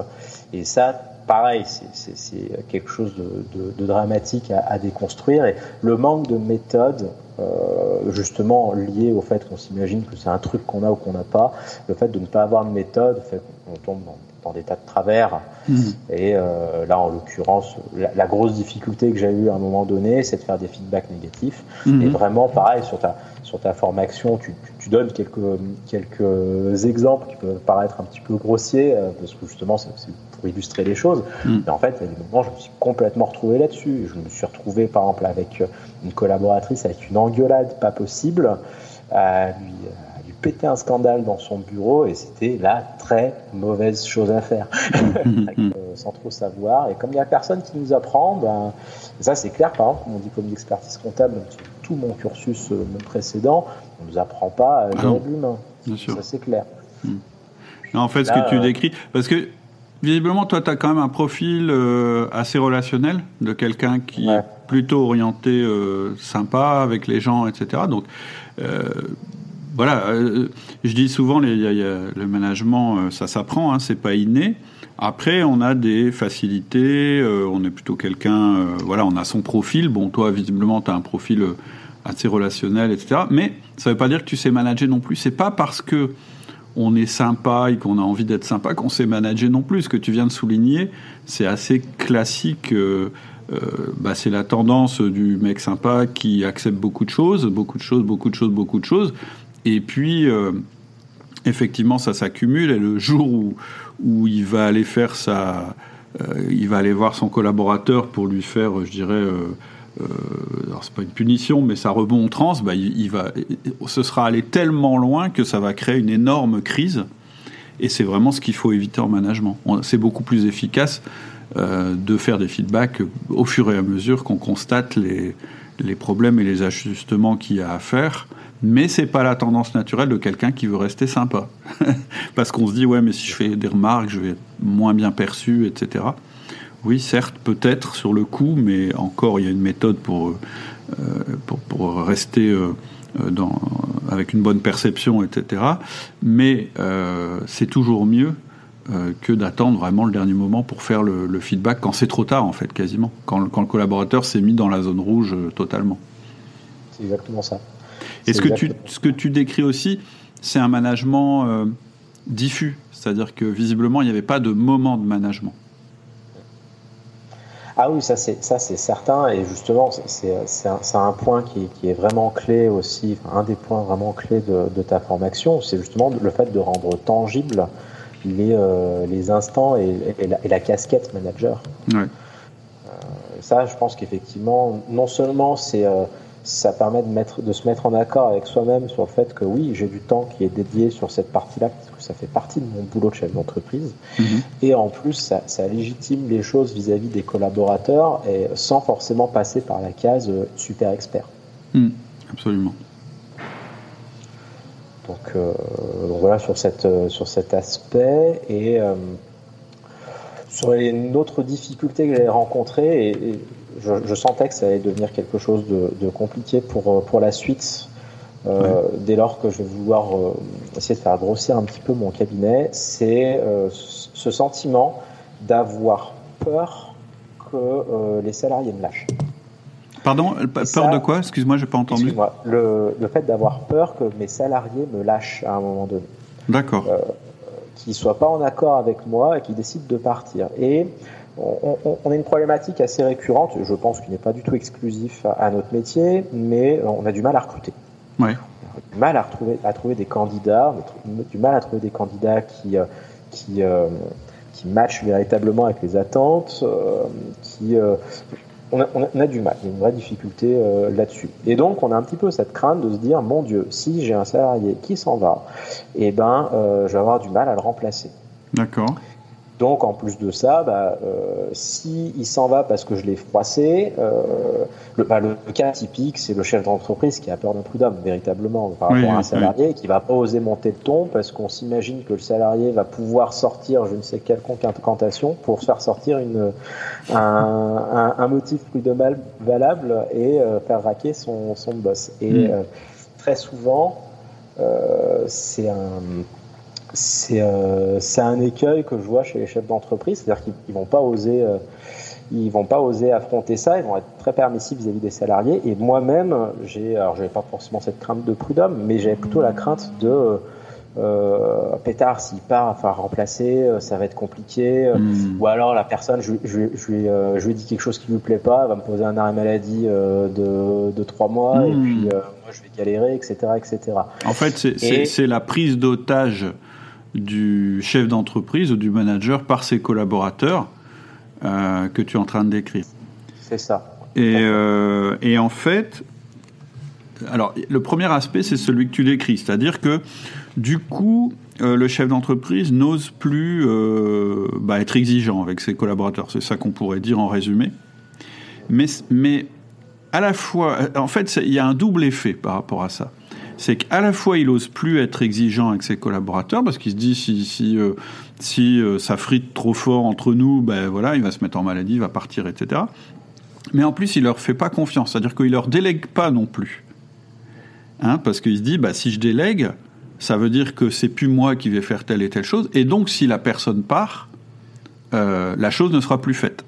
Et ça, pareil, c'est quelque chose de, dramatique à, déconstruire. Et le manque de méthode, euh, justement lié au fait qu'on s'imagine que c'est un truc qu'on a ou qu'on n'a pas, le fait de ne pas avoir de méthode fait qu'on tombe dans, des tas de travers. Mmh. Et euh, là, en l'occurrence, la, grosse difficulté que j'ai eue à un moment donné, c'est de faire des feedbacks négatifs. Mmh. Et vraiment, pareil, sur ta, sur ta formation, tu, tu, donnes quelques, quelques exemples qui peuvent paraître un petit peu grossiers, euh, parce que justement, c'est pour illustrer les choses. Mm. Mais en fait, il y a des moments, je me suis complètement retrouvé là-dessus. Je me suis retrouvé, par exemple, avec une collaboratrice avec une engueulade pas possible, à lui, à lui péter un scandale dans son bureau, et c'était la très mauvaise chose à faire, mm. [laughs] euh, sans trop savoir. Et comme il n'y a personne qui nous apprend, ben, ça c'est clair, par exemple, mon diplôme d'expertise comptable, tout mon cursus euh, précédent, on ne nous apprend pas à gérer l'humain. Ça c'est clair. Mm. en fait, ce que tu euh, décris, parce que Visiblement, toi, tu as quand même un profil euh, assez relationnel de quelqu'un qui est plutôt orienté euh, sympa avec les gens, etc. Donc, euh, voilà, je dis souvent, les, le management, ça s'apprend, hein, c'est pas inné. Après, on a des facilités, on est plutôt quelqu'un, voilà, on a son profil. Bon, toi, visiblement, tu as un profil assez relationnel, etc. Mais ça veut pas dire que tu sais manager non plus. C'est pas parce que on est sympa et qu'on a envie d'être sympa qu'on sait manager non plus. Ce que tu viens de souligner, c'est assez classique. Euh, euh, bah, c'est la tendance du mec sympa qui accepte beaucoup de choses, beaucoup de choses, beaucoup de choses, beaucoup de choses. Et puis, euh, effectivement, ça s'accumule. Et le jour où, où il va aller faire sa, il va aller voir son collaborateur pour lui faire, je dirais euh, alors c'est pas une punition, mais ça remontrance, bah, il, va, ce sera allé tellement loin que ça va créer une énorme crise. Et c'est vraiment ce qu'il faut éviter en management. C'est beaucoup plus efficace euh, de faire des feedbacks au fur et à mesure qu'on constate les, les problèmes et les ajustements qu'il y a à faire. Mais c'est pas la tendance naturelle de quelqu'un qui veut rester sympa. [laughs] Parce qu'on se dit, ouais, mais si je fais des remarques, je vais être moins bien perçu, etc. Oui, certes, peut-être sur le coup, mais encore, il y a une méthode pour, euh, pour, rester euh, dans, avec une bonne perception, etc. Mais euh, c'est toujours mieux que d'attendre vraiment le dernier moment pour faire le, feedback quand c'est trop tard, en fait, quasiment. Quand, quand le collaborateur s'est mis dans la zone rouge totalement. C'est exactement ça. Et ce que, tu, ce que tu décris aussi, c'est un management diffus? C'est-à-dire que visiblement, il n'y avait pas de moment de management. Ah oui, ça c'est ça c'est certain et justement c'est un, un, point qui, qui, est vraiment clé aussi, un des points vraiment clés de, de ta formation, c'est justement le fait de rendre tangible les, euh, les instants et, et, la, casquette manager. Ouais. Euh, ça, je pense qu'effectivement, non seulement c'est euh, ça permet de, mettre, de se mettre en accord avec soi-même sur le fait que oui, j'ai du temps qui est dédié sur cette partie-là, parce que ça fait partie de mon boulot de chef d'entreprise. Mhm. Et en plus, ça, ça, légitime les choses vis-à-vis des collaborateurs et sans forcément passer par la case euh, super expert. Mhm. absolument. Donc, euh, donc, voilà sur, cette, euh, sur cet aspect. Et sur une autre difficulté que j'ai rencontrée, et, je, sentais que ça allait devenir quelque chose de, compliqué pour, pour la suite, euh, dès lors que je vais vouloir euh, essayer de faire grossir un petit peu mon cabinet, c'est euh, ce sentiment d'avoir peur que les salariés me lâchent. Pardon, peur de quoi? Excuse-moi, je n'ai pas entendu. Excuse-moi, le, le, fait d'avoir peur que mes salariés me lâchent à un moment donné. D'accord qui ne soient pas en accord avec moi et qui décident de partir. Et on, a une problématique assez récurrente, je pense qu'il n'est pas du tout exclusif à, notre métier, mais on a du mal à recruter. Ouais. On a du mal à, retrouver, à trouver des candidats, on a du mal à trouver des candidats qui, euh, qui, euh, qui matchent véritablement avec les attentes, euh, qui on a, du mal, il y a une vraie difficulté euh, là-dessus. Et donc, on a un petit peu cette crainte de se dire, mon Dieu, si j'ai un salarié qui s'en va, eh ben, euh, je vais avoir du mal à le remplacer. D'accord. Donc en plus de ça, bah, euh, si il s'en va parce que je l'ai froissé, euh, le, bah, le, cas typique, c'est le chef d'entreprise qui a peur d'un prud'homme véritablement par rapport à un salarié et qui va pas oser monter le ton parce qu'on s'imagine que le salarié va pouvoir sortir je ne sais quelle incantation pour faire sortir une, un, un, un motif prud'homal valable et euh, faire raquer son, son boss. Et mm. très souvent, c'est un euh, c'est un écueil que je vois chez les chefs d'entreprise, c'est-à-dire qu'ils vont pas oser euh, ils vont pas oser affronter ça, ils vont être très permissifs vis-à-vis des salariés. Et moi-même, j'ai, alors j'avais pas forcément cette crainte de prud'homme, mais j'avais plutôt la crainte de euh, pétard s'il part, enfin remplacer, euh, ça va être compliqué. Hmm. Ou alors la personne, je, je, je, lui, je lui dis quelque chose qui lui plaît pas, elle va me poser un arrêt maladie de, de trois mois, et hmm. puis moi je vais galérer, etc., etc. En fait, c'est la prise d'otage du chef d'entreprise ou du manager par ses collaborateurs euh, que tu es en train de décrire. C'est ça. Et, euh, et, en fait, alors le premier aspect, c'est celui que tu décris, c'est-à-dire que du coup, euh, le chef d'entreprise n'ose plus bah, être exigeant avec ses collaborateurs. C'est ça qu'on pourrait dire en résumé. Mais, mais à la fois, en fait, il y a un double effet par rapport à ça c'est qu'à la fois il ose plus être exigeant avec ses collaborateurs parce qu'il se dit si euh, euh, ça frite trop fort entre nous, ben voilà, il va se mettre en maladie, il va partir, etc. Mais en plus, il leur fait pas confiance, c'est-à-dire qu'il leur délègue pas non plus, hein, parce qu'il se dit bah si je délègue, ça veut dire que c'est plus moi qui vais faire telle et telle chose, et donc si la personne part, euh, la chose ne sera plus faite.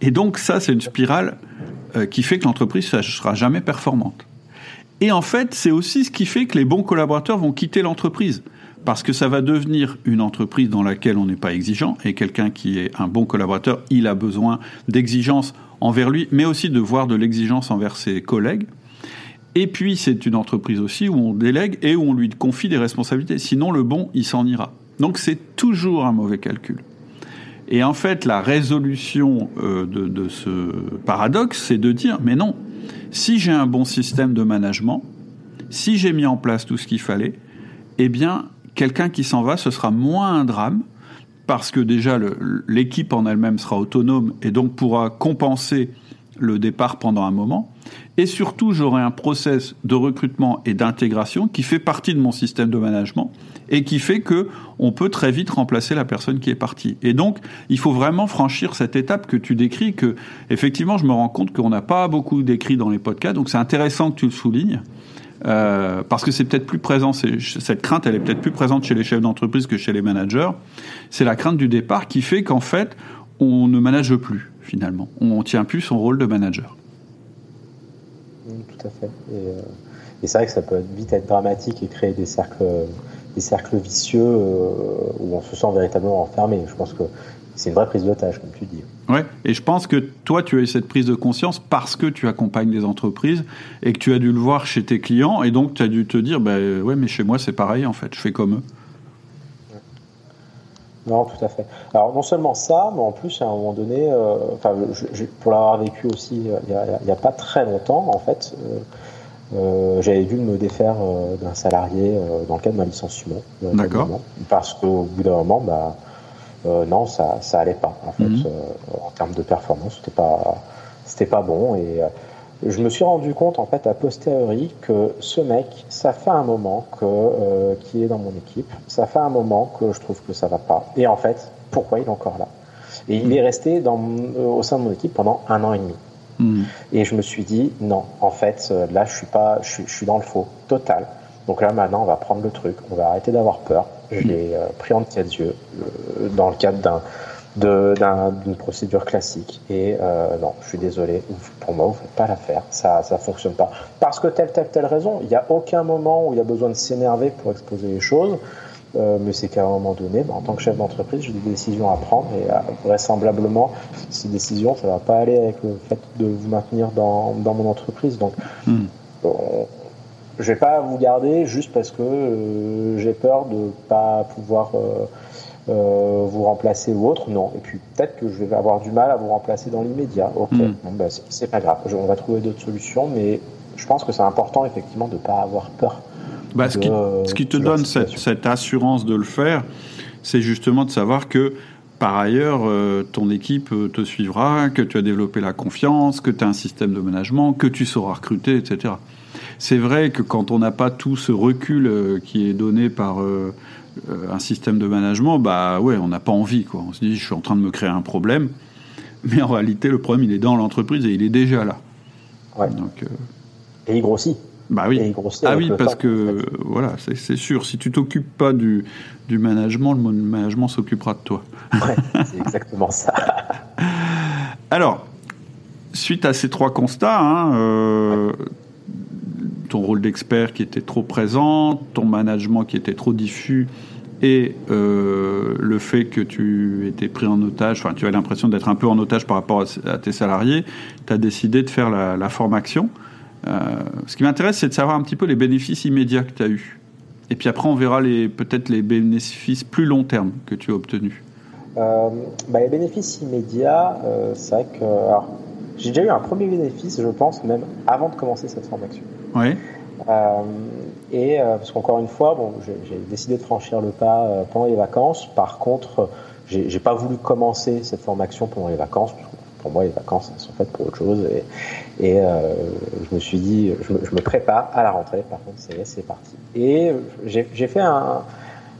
Et donc ça, c'est une spirale qui fait que l'entreprise ne sera jamais performante. Et en fait, c'est aussi ce qui fait que les bons collaborateurs vont quitter l'entreprise. Parce que ça va devenir une entreprise dans laquelle on n'est pas exigeant. Et quelqu'un qui est un bon collaborateur, il a besoin d'exigence envers lui, mais aussi de voir de l'exigence envers ses collègues. Et puis, c'est une entreprise aussi où on délègue et où on lui confie des responsabilités. Sinon, le bon, il s'en ira. Donc, c'est toujours un mauvais calcul. Et en fait, la résolution euh, de, de ce paradoxe, c'est de dire, mais non, si j'ai un bon système de management, si j'ai mis en place tout ce qu'il fallait, eh bien, quelqu'un qui s'en va, ce sera moins un drame, parce que déjà l'équipe en elle-même sera autonome et donc pourra compenser le départ pendant un moment. Et surtout, j'aurai un process de recrutement et d'intégration qui fait partie de mon système de management et qui fait que on peut très vite remplacer la personne qui est partie. Et donc, il faut vraiment franchir cette étape que tu décris, que effectivement, je me rends compte qu'on n'a pas beaucoup décrit dans les podcasts, donc c'est intéressant que tu le soulignes. Euh, parce que c'est peut-être plus présent, cette crainte, elle est peut-être plus présente chez les chefs d'entreprise que chez les managers. C'est la crainte du départ qui fait qu'en fait, on ne manage plus finalement. On ne tient plus son rôle de manager. Tout à fait. Et, euh, et c'est vrai que ça peut vite être dramatique et créer des cercles des cercles vicieux euh, où on se sent véritablement enfermé. Je pense que c'est une vraie prise d'otage, comme tu dis. Ouais, et je pense que toi, tu as eu cette prise de conscience parce que tu accompagnes des entreprises et que tu as dû le voir chez tes clients, et donc tu as dû te dire, bah, ouais, mais chez moi, c'est pareil, en fait, je fais comme eux. Non, tout à fait. Alors non seulement ça, mais en plus à un moment donné, euh, enfin, pour l'avoir vécu aussi euh, il n'y a, pas très longtemps, en fait, euh, j'avais dû me défaire d'un salarié dans le cadre d'un licenciement. D'accord. Parce qu'au bout d'un moment, bah, non, ça, ça allait pas. En fait, mhm. en termes de performance, c'était pas, c'était pas bon et je me suis rendu compte en fait a posteriori que ce mec, ça fait un moment que euh, qui est dans mon équipe, ça fait un moment que je trouve que ça va pas. Et en fait, pourquoi il est encore là? Et il est resté dans, euh, au sein de mon équipe pendant un an et demi. Hmm. Et je me suis dit non, en fait, euh, là je suis pas, je suis, dans le faux total. Donc là maintenant, on va prendre le truc, on va arrêter d'avoir peur. Je hmm. l'ai pris en quatre yeux dans le cadre d'un d'une procédure classique. Et euh, non, je suis désolé, pour moi, vous ne faites pas l'affaire, ça ne fonctionne pas. Parce que telle, telle, telle raison, il n'y a aucun moment où il y a besoin de s'énerver pour exposer les choses. Euh, mais c'est qu'à un moment donné, bah, en tant que chef d'entreprise, j'ai des décisions à prendre et euh, vraisemblablement, ces décisions, ça ne va pas aller avec le fait de vous maintenir dans, dans mon entreprise. Donc, hmm. bon, je vais pas vous garder juste parce que j'ai peur de pas pouvoir euh, euh, vous remplacer ou autre, non. Et puis peut-être que je vais avoir du mal à vous remplacer dans l'immédiat. Ok, bon, bah, c'est pas grave, on va trouver d'autres solutions, mais je pense que c'est important effectivement de ne pas avoir peur. Bah, ce, qui, ce, qui, te donne cette, cette, assurance de le faire, c'est justement de savoir que par ailleurs, euh, ton équipe euh, te suivra, que tu as développé la confiance, que tu as un système de management, que tu sauras recruter, etc. C'est vrai que quand on n'a pas tout ce recul qui est donné par euh, un système de management, bah ouais, on n'a pas envie. Quoi. On se dit, je suis en train de me créer un problème, [laughs] mais en réalité, le problème, il est dans l'entreprise et il est déjà là. Donc, euh, Et il grossit. Bah oui. ah oui, parce que voilà, c'est sûr. Si tu t'occupes pas du, du management, le management s'occupera de toi. Ouais, [laughs] c'est exactement ça. Alors, suite à ces trois constats, hein, euh, ton rôle d'expert qui était trop présent, ton management qui était trop diffus et euh, le fait que tu étais pris en otage, enfin tu as l'impression d'être un peu en otage par rapport à, tes salariés, tu as décidé de faire la, formation. Euh, ce qui m'intéresse, c'est de savoir un petit peu les bénéfices immédiats que tu as eus. Et puis après, on verra peut-être les bénéfices plus long terme que tu as obtenus. Euh, bah, les bénéfices immédiats, c'est vrai que j'ai déjà eu un premier bénéfice, je pense, même avant de commencer cette formation. Oui. Euh, et euh, parce qu'encore une fois, bon, j'ai décidé de franchir le pas euh, pendant les vacances. Par contre, j'ai pas voulu commencer cette formation pendant les vacances. pour moi, les vacances elles sont faites pour autre chose. Et, et je me suis dit, je me, je me, prépare à la rentrée. Par contre, c'est parti. Et j'ai fait un,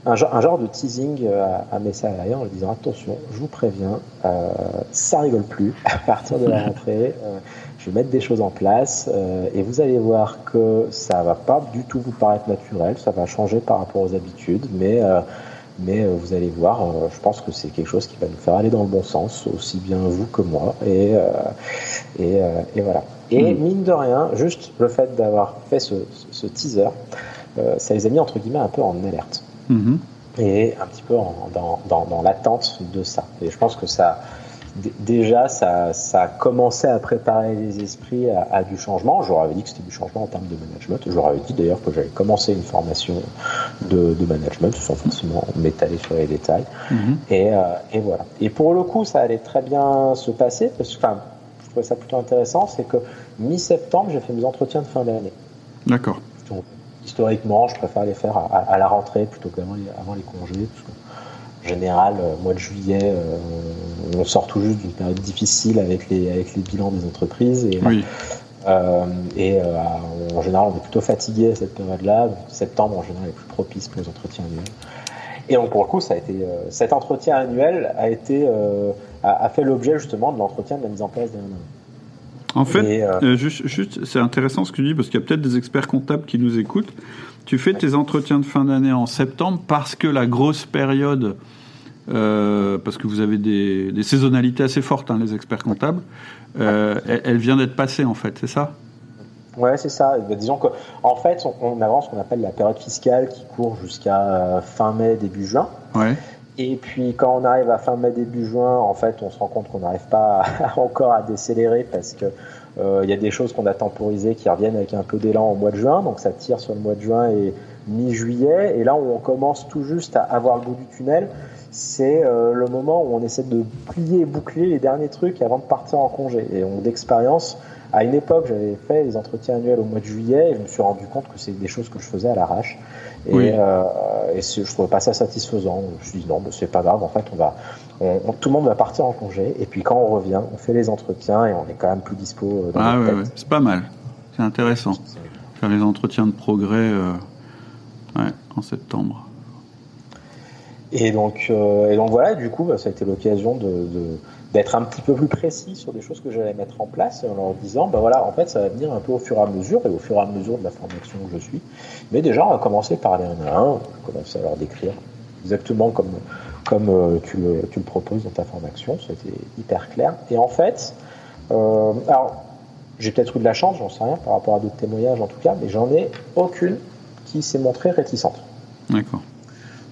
un genre, un genre, de teasing à, mes salariés en leur disant attention, je vous préviens, euh, ça rigole plus [laughs] à partir de la [laughs] rentrée. Euh, je vais mettre des choses en place euh, et vous allez voir que ça va pas du tout vous paraître naturel, ça va changer par rapport aux habitudes, mais euh, mais euh, vous allez voir, je pense que c'est quelque chose qui va nous faire aller dans le bon sens, aussi bien vous que moi. Et et, et voilà. Et hmm. mine de rien, juste le fait d'avoir fait ce, ce teaser, ça les a mis entre guillemets un peu en alerte. Mhm. Et un petit peu dans, dans, l'attente de ça. Et je pense que ça, déjà, ça, ça a commencé à préparer les esprits à, du changement. Je leur avais dit que c'était du changement en termes de management. Je leur avais dit d'ailleurs que j'avais commencé une formation de, de management, sans forcément m'étaler sur les détails. Mhm. Et, euh, et, voilà. Et pour le coup, ça allait très bien se passer, parce que enfin, je trouvais ça plutôt intéressant, c'est que mi-septembre, j'ai fait mes entretiens de fin d'année. D'accord historiquement, je préfère les faire à, la rentrée plutôt qu'avant les, avant les congés. Parce en général, euh, mois de juillet, euh, on sort tout juste d'une période difficile avec les, avec les bilans des entreprises. Et, euh, et en général, on est plutôt fatigué à cette période-là. Septembre, en général, est plus propice pour les entretiens annuels. Et donc, pour le coup, ça a été, cet entretien annuel a, été, a, fait l'objet justement de l'entretien de la mise en place d'un en fait, euh, euh, juste, c'est intéressant ce que tu dis parce qu'il y a peut-être des experts comptables qui nous écoutent. Tu fais tes entretiens de fin d'année en septembre parce que la grosse période, euh, parce que vous avez des, saisonnalités assez fortes, hein, les experts comptables, elle, vient d'être passée en fait, c'est ça? Ouais, c'est ça. Bah, disons qu'en en fait, on, avance ce qu'on appelle la période fiscale qui court jusqu'à fin mai, début juin. Ouais. Et puis quand on arrive à fin mai début juin, en fait, on se rend compte qu'on n'arrive pas [laughs] encore à décélérer parce que euh, il y a des choses qu'on a temporisées qui reviennent avec un peu d'élan au mois de juin, donc ça tire sur le mois de juin et mi-juillet. Et là, on commence tout juste à avoir le bout du tunnel. c'est le moment où on essaie de plier et boucler les derniers trucs avant de partir en congé. Et on, d'expérience, à une époque, j'avais fait les entretiens annuels au mois de juillet et je me suis rendu compte que c'est des choses que je faisais à l'arrache. Et, euh, et je trouvais pas ça satisfaisant. Je me suis dit non, c'est pas grave. En fait, on va, tout le monde va partir en congé. Et puis quand on revient, on fait les entretiens et on est quand même plus dispo. Euh, dans ah ouais, ouais. c'est pas mal. C'est intéressant. Faire les entretiens de progrès euh, ouais, en septembre. Et donc, euh, et donc voilà, du coup, bah, ça a été l'occasion de, d'être un petit peu plus précis sur des choses que j'allais mettre en place en leur disant, ben voilà, en fait, ça va venir un peu au fur et à mesure et au fur et à mesure de la formation où je suis. Mais déjà, on va commencer par aller un à un, on va commencer à leur décrire exactement comme, comme euh, tu, le, tu le proposes dans ta formation, c'était hyper clair. Et en fait, euh, alors, j'ai peut-être eu de la chance, j'en sais rien, par rapport à d'autres témoignages en tout cas, mais j'en ai aucune qui s'est montrée réticente. D'accord.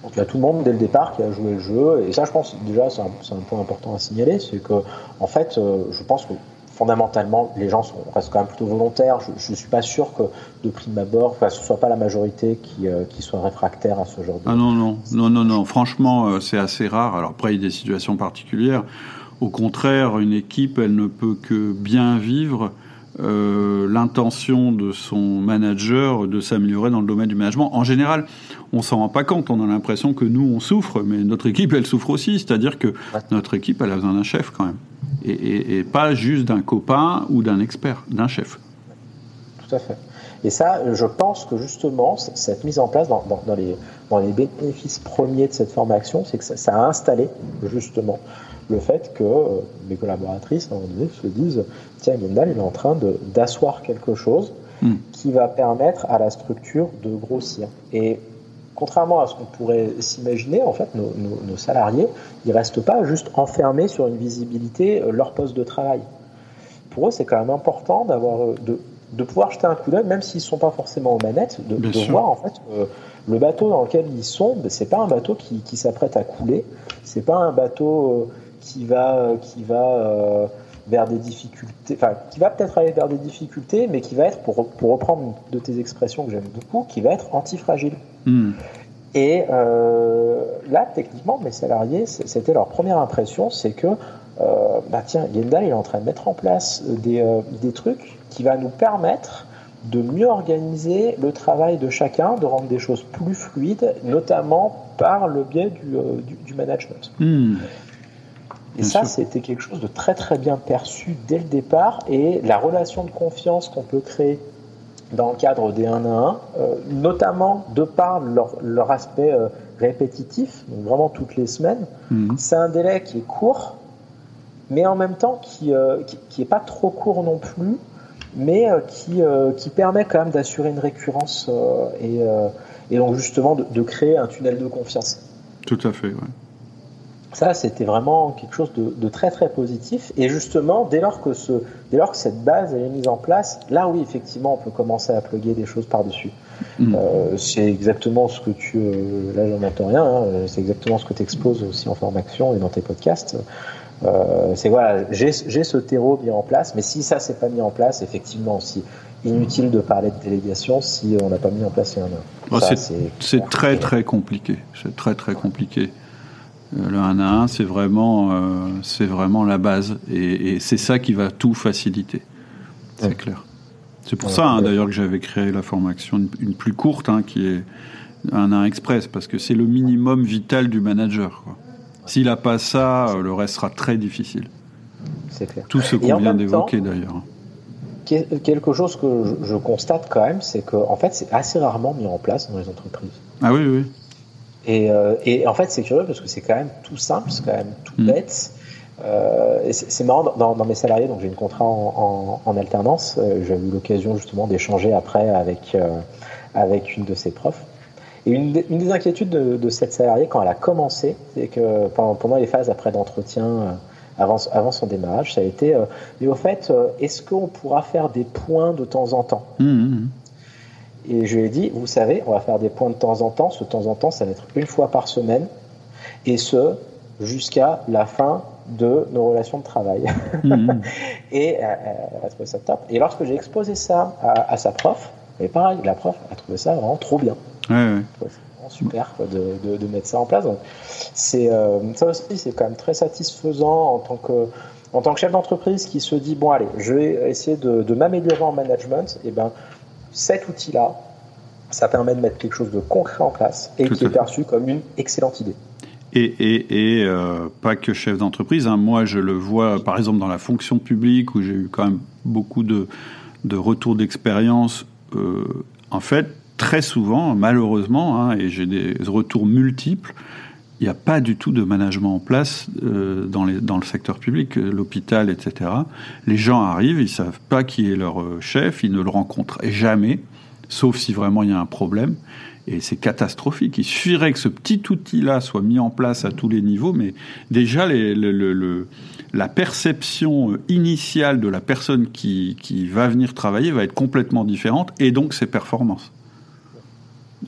Donc il y a tout le monde dès le départ qui a joué le jeu, et ça je pense déjà c'est un, point important à signaler, c'est que en fait euh, je pense que fondamentalement les gens restent quand même plutôt volontaires. Je, ne suis pas sûr que de prime abord, enfin, ce soit pas la majorité qui, euh, qui soit réfractaire à ce genre de. Ah non non non non non. Franchement euh, c'est assez rare. Alors après il y a des situations particulières. Au contraire, une équipe, elle ne peut que bien vivre euh, l'intention de son manager de s'améliorer dans le domaine du management. En général, on s'en rend pas compte. On a l'impression que nous, on souffre, mais notre équipe, elle souffre aussi. C'est-à-dire que notre équipe, elle a besoin d'un chef quand même. Et, pas juste d'un copain ou d'un expert, d'un chef. Tout à fait. Et ça, je pense que justement, cette mise en place dans, les, dans les, bénéfices premiers de cette formation, c'est que ça, ça, a installé justement le fait que euh, mes collaboratrices, à un moment donné, se disent tiens, Gundal, il est en train d'asseoir quelque chose hmm. qui va permettre à la structure de grossir. Et contrairement à ce qu'on pourrait s'imaginer, en fait, nos, salariés, ils restent pas juste enfermés sur une visibilité euh, leur poste de travail. Pour eux, c'est quand même important d'avoir euh, de, de, pouvoir jeter un coup d'œil, même s'ils ne sont pas forcément aux manettes, de, de voir en fait le bateau dans lequel ils sont, ben, c'est pas un bateau qui, qui s'apprête à couler, c'est pas un bateau qui va, qui va euh, vers des difficultés, enfin, qui va peut-être aller vers des difficultés, mais qui va être, pour, pour reprendre de tes expressions que j'aime beaucoup, qui va être antifragile. Hmm. Et euh, là, techniquement, mes salariés, c'était leur première impression, c'est que, euh, bah tiens, Yenda, il est en train de mettre en place des, des trucs qui va nous permettre de mieux organiser le travail de chacun, de rendre des choses plus fluides, notamment par le biais du, du, management. Hmm. Et ça, c'était quelque chose de très très bien perçu dès le départ. Et la relation de confiance qu'on peut créer dans le cadre des 1 à 1, euh, notamment de par leur, leur aspect euh, répétitif, donc vraiment toutes les semaines, mhm. c'est un délai qui est court, mais en même temps qui, euh, qui, est pas trop court non plus, mais qui, qui permet quand même d'assurer une récurrence et, et donc justement de, de, créer un tunnel de confiance. Tout à fait, ouais. Ça, c'était vraiment quelque chose de, très très positif. Et justement, dès lors que ce, dès lors que cette base est mise en place, là oui, effectivement, on peut commencer à plugger des choses par-dessus. Mm. Euh, c'est exactement ce que tu, euh, là, j'en entends rien. Hein, c'est exactement ce que tu exposes aussi en formation et dans tes podcasts. Euh, c'est voilà, j'ai ce terreau mis en place, mais si ça c'est pas mis en place, effectivement, aussi inutile de parler de délégation si on n'a pas mis en place un. Oh, c'est très très compliqué. C'est très très compliqué. Euh, le 1 à 1, c'est vraiment, euh, c'est vraiment la base. Et, c'est ça qui va tout faciliter. C'est clair. C'est pour ça, hein, d'ailleurs, que j'avais créé la formation une, plus courte, hein, qui est un 1 express, parce que c'est le minimum vital du manager. S'il n'a pas ça, euh, le reste sera très difficile. C'est clair. Tout ce qu'on vient d'évoquer, d'ailleurs. Quelque chose que je, je constate quand même, c'est que en fait, c'est assez rarement mis en place dans les entreprises. Ah oui, oui. Euh, et, en fait, c'est curieux parce que c'est quand même tout simple, c'est quand même tout mm. bête. Euh, c'est marrant, dans, mes salariés, donc j'ai une contrat en, alternance, euh, j'ai eu l'occasion justement d'échanger après avec, avec une de ses profs. Et une, des inquiétudes de, cette salariée quand elle a commencé, c'est que pendant, les phases après d'entretien, avant, avant son démarrage, ça a été, mais au fait, est-ce qu'on pourra faire des points de temps en temps? Mm, mm, et je lui ai dit, vous savez, on va faire des points de temps en temps. Ce temps en temps, ça va être une fois par semaine. Et ce, jusqu'à la fin de nos relations de travail. Mhm. [laughs] et euh, elle a trouvé ça top. Et lorsque j'ai exposé ça à, sa prof, et pareil, la prof a trouvé ça vraiment trop bien. super de, de, mettre ça en place. C'est ça aussi, c'est quand même très satisfaisant en tant que en tant que chef d'entreprise qui se dit bon allez, je vais essayer de, de m'améliorer en management. Et ben cet outil-là, ça permet de mettre quelque chose de concret en place et qui est perçu comme une excellente idée. Et, et, et euh, pas que chef d'entreprise. Hein. Moi, je le vois, par exemple, dans la fonction publique, où j'ai eu quand même beaucoup de, de retours d'expérience. Euh, en fait, très souvent, malheureusement, hein, et j'ai des retours multiples, il n'y a pas du tout de management en place euh, dans, les, dans le secteur public, l'hôpital, etc. Les gens arrivent, ils savent pas qui est leur chef, ils ne le rencontrent jamais sauf si vraiment il y a un problème. Et c'est catastrophique. Il suffirait que ce petit outil-là soit mis en place à tous les niveaux, mais déjà la perception initiale de la personne qui, va venir travailler va être complètement différente, et donc ses performances.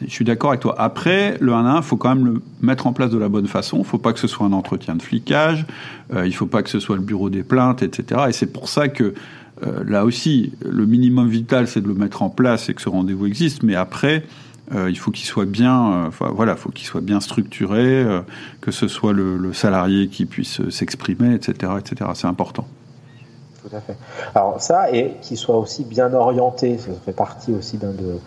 Je suis d'accord avec toi. Après, le 1 à 1, il faut quand même le mettre en place de la bonne façon. Il ne faut pas que ce soit un entretien de flicage. Euh, il faut pas que ce soit le bureau des plaintes, etc. Et c'est pour ça que euh, là aussi, le minimum vital, c'est de le mettre en place et que ce rendez-vous existe. Mais après, euh, il faut qu'il soit bien, euh, voilà, faut qu'il soit bien structuré, que ce soit le, salarié qui puisse s'exprimer, etc., etc. C'est important. Tout à fait. Alors ça, et qu'il soit aussi bien orienté, ça fait partie aussi d'un de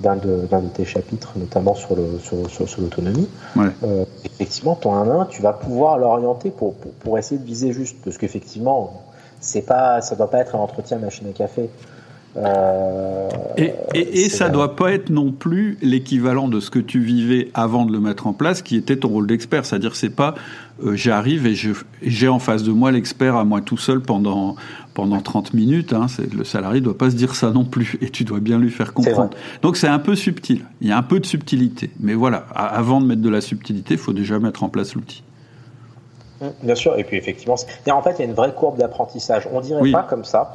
d'un de, tes chapitres, notamment sur l'autonomie. Sur, effectivement, ton 1-1, tu vas pouvoir l'orienter pour, pour, pour, essayer de viser juste. Parce qu'effectivement, c'est pas, ça doit pas être un entretien machine à café. Euh, et, et, ça doit pas être non plus l'équivalent de ce que tu vivais avant de le mettre en place, qui était ton rôle d'expert. C'est-à-dire, c'est pas euh, j'arrive et j'ai en face de moi l'expert à moi tout seul pendant pendant 30 minutes. Hein, le salarié doit pas se dire ça non plus, et tu dois bien lui faire comprendre. Donc c'est un peu subtil. Il y a un peu de subtilité, mais voilà. Avant de mettre de la subtilité, il faut déjà mettre en place l'outil. Mmh, bien sûr, et puis effectivement, en fait, il y a une vraie courbe d'apprentissage. On dirait pas comme ça.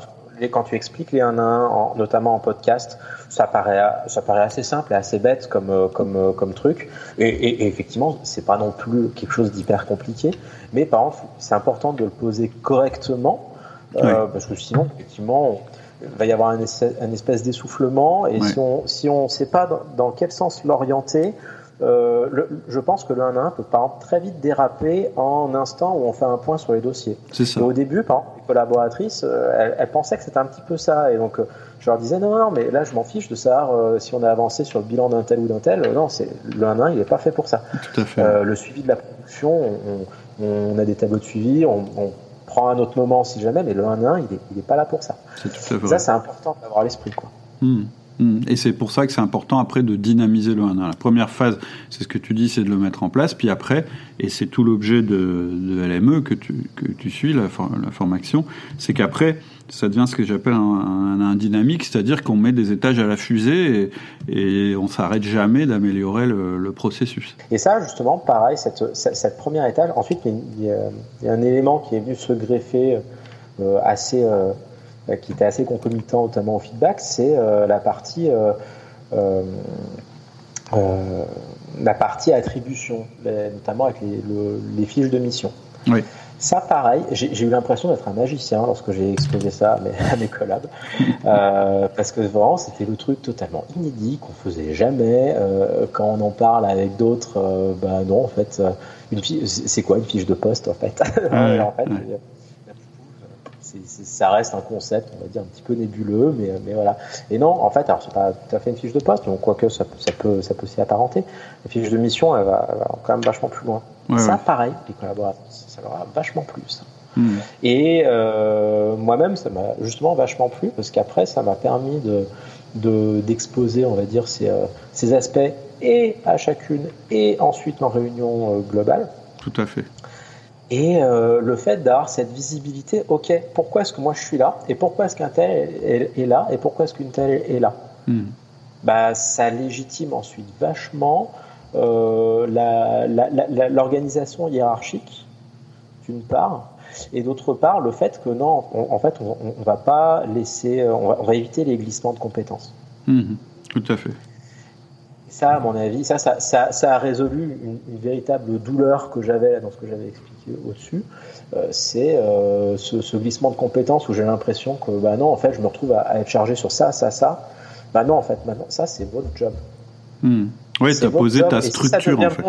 quand tu expliques les 1 à 1, notamment en podcast, ça paraît, ça paraît assez simple et assez bête comme, euh, comme, euh, comme truc. Et, et, et effectivement, c'est pas non plus quelque chose d'hyper compliqué. Mais par contre, c'est important de le poser correctement, euh, parce que sinon, effectivement, il va y avoir un, espèce, d'essoufflement. Et si on si on sait pas dans, dans quel sens l'orienter, euh, je pense que le 1 à 1 peut par exemple très vite déraper en instant où on fait un point sur les dossiers. Ça. au début, par exemple, les collaboratrices, euh, elles, pensaient que c'était un petit peu ça. Et donc, euh, je leur disais, non, non, mais là, je m'en fiche de savoir si on a avancé sur le bilan d'un tel ou d'un tel. non, c'est le 1 à 1, il n'est pas fait pour ça. Tout à fait. le suivi de la production, on, a des tableaux de suivi, on, prend un autre moment si jamais, mais le 1 à 1, il n'est pas là pour ça. Ça, c'est important d'avoir l'esprit, quoi. Hmm. Hmm. Et c'est pour ça que c'est important après de dynamiser le 1 1. La première phase, c'est ce que tu dis, c'est de le mettre en place. Puis après, et c'est tout l'objet de, LME que tu, que tu suis, la, la formation, c'est qu'après, ça devient ce que j'appelle un, un, dynamique, c'est-à-dire qu'on met des étages à la fusée et, et on s'arrête jamais d'améliorer le, processus. Et ça, justement, pareil, cette, cette, première étage, ensuite, il y, a, un élément qui est venu se greffer euh, assez... Euh, qui était assez concomitant notamment au feedback, c'est euh, la partie la partie attribution, notamment avec les, les fiches de mission. Oui. Ça, pareil, j'ai eu l'impression d'être un magicien lorsque j'ai exposé ça à mes, à mes collabs, euh, parce que vraiment, c'était le truc totalement inédit qu'on faisait jamais. Euh, quand on en parle avec d'autres, euh, bah non, en fait, c'est quoi une fiche de poste en fait, [laughs] en fait ça reste un concept, on va dire, un petit peu nébuleux, mais, mais voilà. Et non, en fait, alors c'est pas tout à fait une fiche de poste, donc quoique ça, ça peut, ça peut s'y apparenter. La fiche de mission, elle va, quand même vachement plus loin. Ça, pareil, les collaborateurs, ça leur a vachement plus. Hmm. Et euh, moi-même, ça m'a justement vachement plu parce qu'après, ça m'a permis de d'exposer, on va dire, ces, euh, ces aspects et à chacune et ensuite en réunion euh, globale. Tout à fait. Et le fait d'avoir cette visibilité, ok, pourquoi est-ce que moi je suis là Et pourquoi est-ce qu'un tel est, là Et pourquoi est-ce qu'une telle est là? Hmm. bah, Ça légitime ensuite vachement l'organisation hiérarchique, d'une part, et d'autre part, le fait que non, en fait, on, on, va pas laisser, on va, éviter les glissements de compétences. Hmm. Tout à fait ça, à mon avis, ça, ça, ça, a résolu une, véritable douleur que j'avais dans ce que j'avais expliqué au-dessus. Euh, c'est euh, ce, glissement de compétences où j'ai l'impression que, bah non, en fait, je me retrouve à, être chargé sur ça, ça, ça. Bah non, en fait, maintenant, ça, c'est votre job. Hmm. Oui, tu as posé ta structure en fait.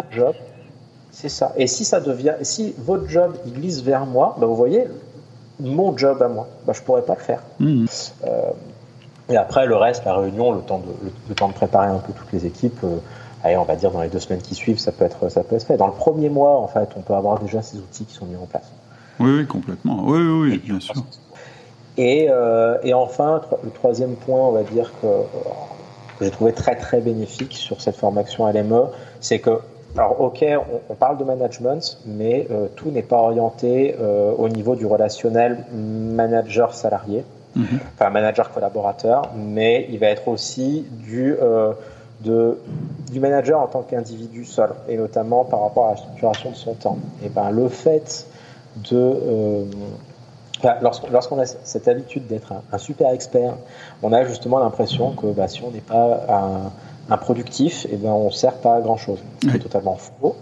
C'est ça. Et si ça devient, si votre job il glisse vers moi, bah, vous voyez, mon job à moi, bah, je pourrais pas le faire. Mmh. Euh, et après, le reste, la réunion, le temps de, le, temps de préparer un peu toutes les équipes, euh, allez, on va dire dans les deux semaines qui suivent, ça peut, être, ça peut être fait. Dans le premier mois, en fait, on peut avoir déjà ces outils qui sont mis en place. Oui, oui, complètement. Oui, oui, oui bien sûr. Et, euh, et, enfin, le troisième point, on va dire que, que j'ai trouvé très très bénéfique sur cette formation LME, c'est que alors, ok, on, parle de management, mais euh, tout n'est pas orienté euh, au niveau du relationnel manager-salarié, mhm. enfin manager-collaborateur, mais il va être aussi du, euh, de, du manager en tant qu'individu seul, et notamment par rapport à la structuration de son temps. Et ben, le fait de. Lorsqu'on a cette habitude d'être un, super expert, on a justement l'impression que bah, si on n'est pas un, improductif, et eh ben on sert pas à grand chose. C'est totalement faux.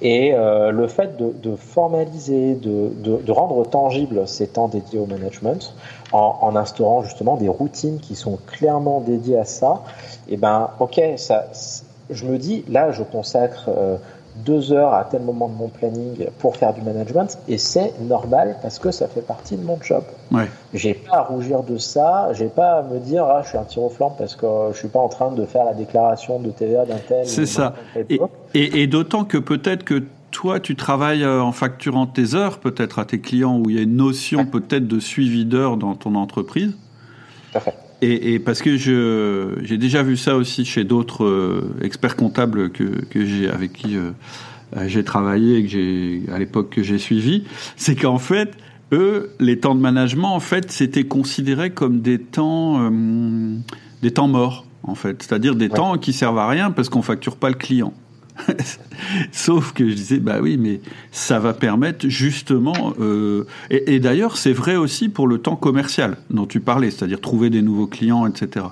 Et euh, le fait de, formaliser, de, rendre tangible ces temps dédiés au management, en, instaurant justement des routines qui sont clairement dédiées à ça, et eh ben ok, ça, je me dis là, je consacre euh, deux heures à tel moment de mon planning pour faire du management et c'est normal parce que ça fait partie de mon job. Ouais. J'ai pas à rougir de ça, j'ai pas à me dire ah je suis un tir au flanc parce que je suis pas en train de faire la déclaration de TVA d'un tel. C'est ça. Et, et, d'autant que peut-être que toi, tu travailles euh, en facturant tes heures, peut-être à tes clients, où il y a une notion peut-être de suivi d'heures dans ton entreprise. Tout à fait. Et, parce que je j'ai déjà vu ça aussi chez d'autres euh, experts comptables que, que j'ai avec qui euh, euh, j'ai travaillé et que j'ai à l'époque que j'ai suivi, c'est qu'en fait eux les temps de management en fait c'était considéré comme des temps des temps morts en fait, c'est-à-dire des temps qui servent à rien parce qu'on facture pas le client. [laughs] Sauf que je disais, bah oui, mais ça va permettre justement, euh, et, d'ailleurs c'est vrai aussi pour le temps commercial dont tu parlais, c'est-à-dire trouver des nouveaux clients, etc.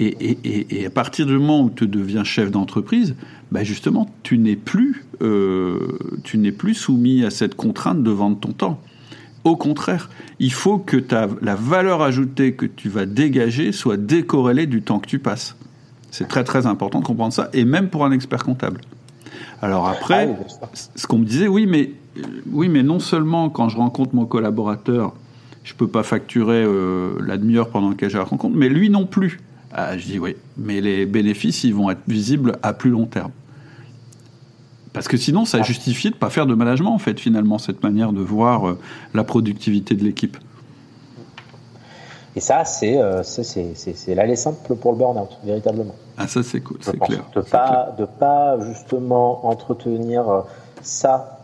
Et, à partir du moment où tu deviens chef d'entreprise, bah justement, tu n'es plus, euh, plus soumis à cette contrainte de vendre ton temps. Au contraire, il faut que la valeur ajoutée que tu vas dégager soit décorrélée du temps que tu passes. C'est très très important de comprendre ça, et même pour un expert comptable. Alors après, ah ce qu'on me disait, oui, mais euh, oui, mais non seulement quand je rencontre mon collaborateur, je peux pas facturer euh, la demi-heure pendant laquelle je la rencontre, mais lui non plus. Ah, je dis oui, mais les bénéfices, ils vont être visibles à plus long terme. Parce que sinon, ça ah. justifie de ne pas faire de management, en fait, finalement, cette manière de voir euh, la productivité de l'équipe. Et ça, c'est euh, l'aller simple pour le burn-out, véritablement. Ah, ça, c'est cool, c'est clair. De pas, de pas justement entretenir euh, ça.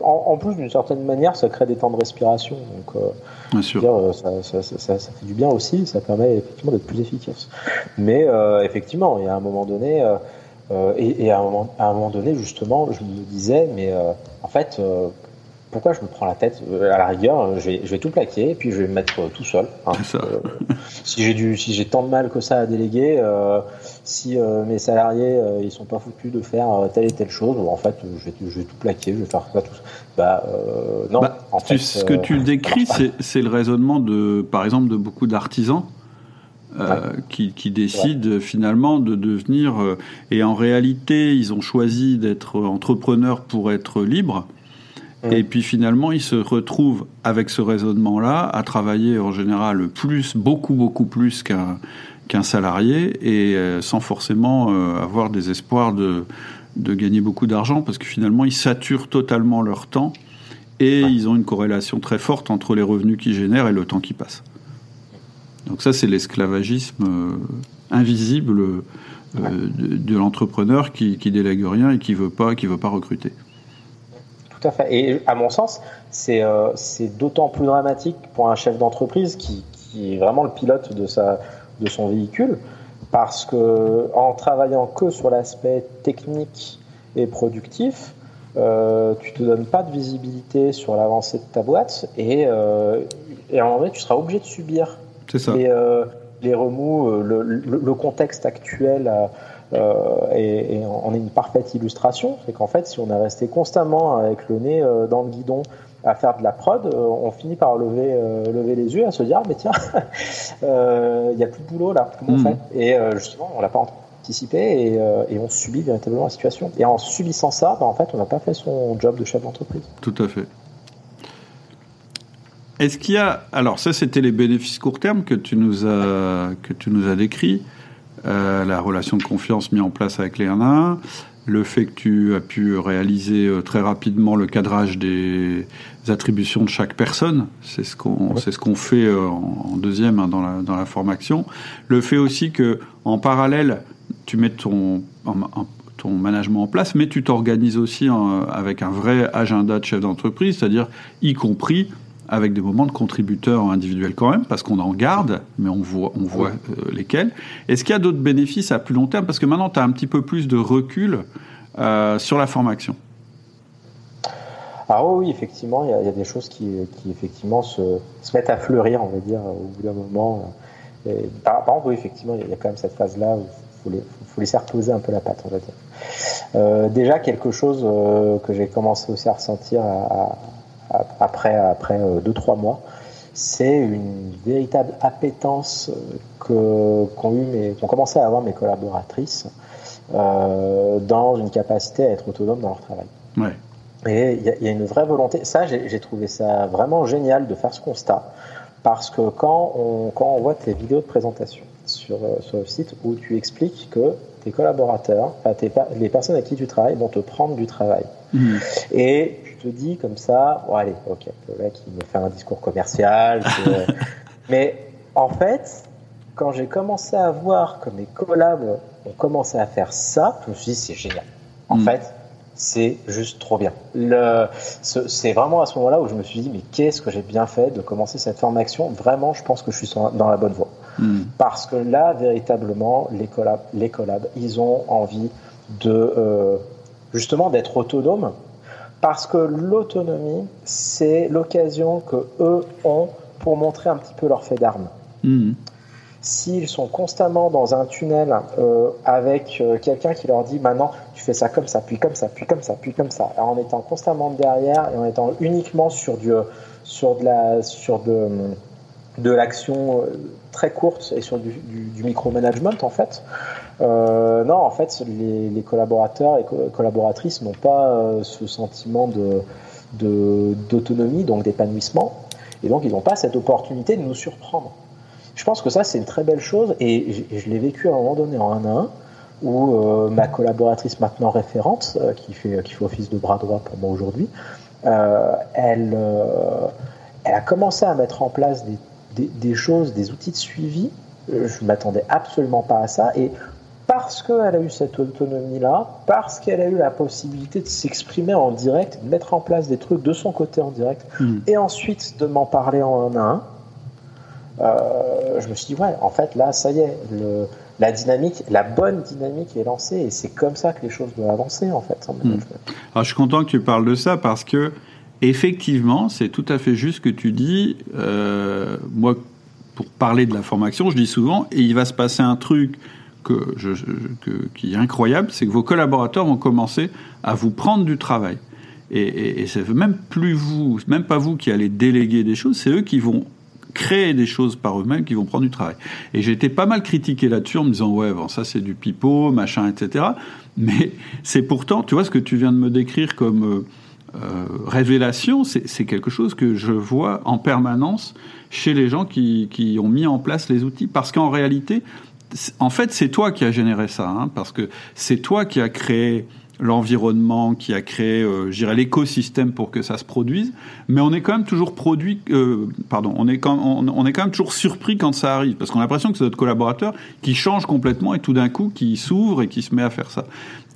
En, en, plus, d'une certaine manière, ça crée des temps de respiration. Donc, euh, bien sûr. Dire, ça, ça, ça, ça, fait du bien aussi, ça permet effectivement d'être plus efficace. Mais euh, effectivement, il y a un moment donné, et, et à, un moment, à, un moment, donné, justement, je me disais, mais en fait, pourquoi je me prends la tête euh, À la rigueur, je vais, tout plaquer et puis je vais me mettre euh, tout seul. Hein. Euh, si j'ai du, si j'ai tant de mal que ça à déléguer, si mes salariés ils sont pas foutus de faire telle et telle chose, en fait, je vais, je vais tout plaquer, je vais faire ça tout. Bah non. Bah, en fait, ce que tu décris, [laughs] c'est le raisonnement de, par exemple, de beaucoup d'artisans. qui, qui, décident finalement de devenir et en réalité ils ont choisi d'être entrepreneurs pour être libres et puis finalement, ils se retrouvent avec ce raisonnement-là à travailler en général plus, beaucoup, beaucoup plus qu'un salarié et euh, sans forcément euh, avoir des espoirs de, de gagner beaucoup d'argent parce que finalement, ils saturent totalement leur temps et ils ont une corrélation très forte entre les revenus qu'ils génèrent et le temps qui passe. Donc ça, c'est l'esclavagisme euh, invisible de, de l'entrepreneur qui, qui délègue rien et qui veut pas, qui veut pas recruter. Tout à fait. Et à mon sens, c'est euh, d'autant plus dramatique pour un chef d'entreprise qui, qui, est vraiment le pilote de, sa, de son véhicule, parce que en travaillant que sur l'aspect technique et productif, euh, tu te donnes pas de visibilité sur l'avancée de ta boîte et, euh, et à un moment donné, tu seras obligé de subir les, euh, les remous, euh, le, le, le, contexte actuel euh, et, et, on est une parfaite illustration, c'est qu'en fait, si on est resté constamment avec le nez euh, dans le guidon à faire de la prod, euh, on finit par lever, lever les yeux, à se dire, ah, mais tiens, [laughs] il n'y a plus de boulot là, comment on hmm. fait? Et justement, on l'a pas anticiper et, on subit véritablement la situation. Et en subissant ça, bah, en fait, on n'a pas fait son job de chef d'entreprise. Tout à fait. Est-ce qu'il y a alors ça c'était les bénéfices court terme que tu nous as que tu nous as décrit euh, la relation de confiance mise en place avec les 1 le fait que tu as pu réaliser euh, très rapidement le cadrage des attributions de chaque personne, c'est ce qu'on c'est ce qu'on fait euh, en, deuxième hein, dans la dans la formation. Le fait aussi que en parallèle tu mets ton ton management en place, mais tu t'organises aussi avec un vrai agenda de chef d'entreprise, c'est-à-dire y compris avec des moments de contributeurs individuels quand même, parce qu'on en garde, mais on voit, on voit euh, lesquels. Est-ce qu'il y a d'autres bénéfices à plus long terme? Parce que maintenant, tu as un petit peu plus de recul euh, sur la formation. Ah oui, effectivement, il y, a, des choses qui, qui effectivement se, se, mettent à fleurir, on va dire, au bout d'un moment. Et, par, contre, oui, effectivement, il y a quand même cette phase-là où il faut, faut, laisser reposer un peu la patte, on va dire. Euh, déjà, quelque chose que j'ai commencé aussi à ressentir à, après après euh, deux trois mois, c'est une véritable appétence euh, qu'ont eu mes qu'ont commencé à avoir mes collaboratrices euh, dans une capacité à être autonome dans leur travail. Ouais. Et il y, y, a une vraie volonté. Ça, j'ai trouvé ça vraiment génial de faire ce constat. Parce que quand on, quand on voit tes vidéos de présentation sur, sur le site où tu expliques que tes collaborateurs, tes, les personnes avec qui tu travailles vont te prendre du travail. Mmh. Et te dis comme ça, bon allez, ok, le mec il me fait un discours commercial. [laughs] Mais en fait, quand j'ai commencé à voir que mes collabs ont commencé à faire ça, je me suis dit c'est génial. En mm. fait, c'est juste trop bien. C'est vraiment à ce moment-là où je me suis dit mais qu'est-ce que j'ai bien fait de commencer cette formation? Vraiment, je pense que je suis dans la bonne voie. Mm. Parce que là, véritablement, les collabs, les collabs ils ont envie de euh, justement d'être autonomes parce que l'autonomie, c'est l'occasion que eux ont pour montrer un petit peu leur fait d'armes. Hmm. S'ils sont constamment dans un tunnel euh, avec euh, quelqu'un qui leur dit maintenant tu fais ça comme ça, puis comme ça, puis comme ça, puis comme ça, en étant constamment derrière et en étant uniquement sur du sur de la sur de de l'action euh, très courte et sur du, du, du micromanagement en fait, euh, non, en fait, les, collaborateurs et collaboratrices n'ont pas euh, ce sentiment d'autonomie, donc d'épanouissement, et donc ils n'ont pas cette opportunité de nous surprendre. Je pense que ça, c'est une très belle chose, et je, l'ai vécu à un moment donné en un à un, où euh, ma collaboratrice maintenant référente, qui, fait, qui fait office de bras droit pour moi aujourd'hui, elle, a commencé à mettre en place des, des, des choses, des outils de suivi je m'attendais absolument pas à ça. Et parce qu'elle a eu cette autonomie-là, parce qu'elle a eu la possibilité de s'exprimer en direct, de mettre en place des trucs de son côté en direct, hmm. et ensuite de m'en parler en un à un, euh, je me suis dit, ouais, en fait, là, ça y est, le, la dynamique, la bonne dynamique est lancée, et c'est comme ça que les choses doivent avancer, en fait. Hmm. Alors, je suis content que tu parles de ça, parce que, effectivement, c'est tout à fait juste que tu dis. Euh, moi, pour parler de la formation, je dis souvent, et il va se passer un truc qui est incroyable, c'est que vos collaborateurs vont commencer à vous prendre du travail. Et, et, c'est même plus vous, même pas vous qui allez déléguer des choses, c'est eux qui vont créer des choses par eux-mêmes, qui vont prendre du travail. Et j'ai été pas mal critiqué là-dessus en me disant ouais, bon, ça c'est du pipeau, machin, etc. Mais c'est pourtant, tu vois, ce que tu viens de me décrire comme euh, euh, révélation, c'est quelque chose que je vois en permanence chez les gens qui, qui ont mis en place les outils. Parce qu'en réalité, en fait, c'est toi qui as généré ça, hein, parce que c'est toi qui as créé l'environnement, qui a créé, euh, je dirais, l'écosystème pour que ça se produise. Mais on est quand même toujours produit, euh, pardon, on est quand, on, est quand même toujours surpris quand ça arrive, parce qu'on a l'impression que c'est notre collaborateur qui change complètement et tout d'un coup qui s'ouvre et qui se met à faire ça.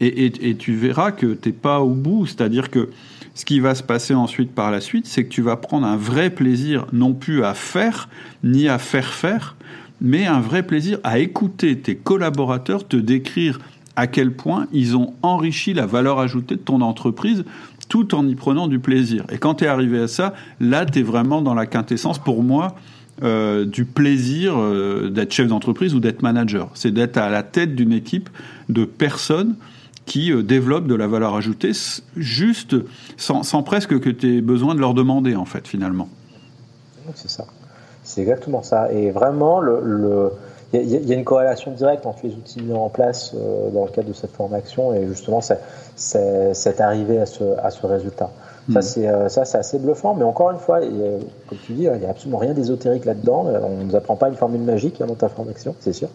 Et, et, et tu verras que t'es pas au bout, c'est-à-dire que ce qui va se passer ensuite par la suite, c'est que tu vas prendre un vrai plaisir, non plus à faire, ni à faire faire, mais un vrai plaisir à écouter tes collaborateurs te décrire à quel point ils ont enrichi la valeur ajoutée de ton entreprise tout en y prenant du plaisir. Et quand tu es arrivé à ça, là, tu es vraiment dans la quintessence, pour moi, euh, du plaisir euh, d'être chef d'entreprise ou d'être manager. C'est d'être à la tête d'une équipe de personnes qui euh, développent de la valeur ajoutée juste sans, sans presque que tu aies besoin de leur demander, en fait, finalement. C'est ça. C'est exactement ça. Et vraiment, le, il y, a une corrélation directe entre les outils mis en place dans le cadre de cette formation et justement cette arrivée à ce, à ce résultat. Ça, c'est euh, ça, c'est assez bluffant. Mais encore une fois, euh, comme tu dis, il n'y a absolument rien d'ésotérique là-dedans. Euh, on ne nous apprend pas une formule magique hein, dans ta formation, c'est sûr.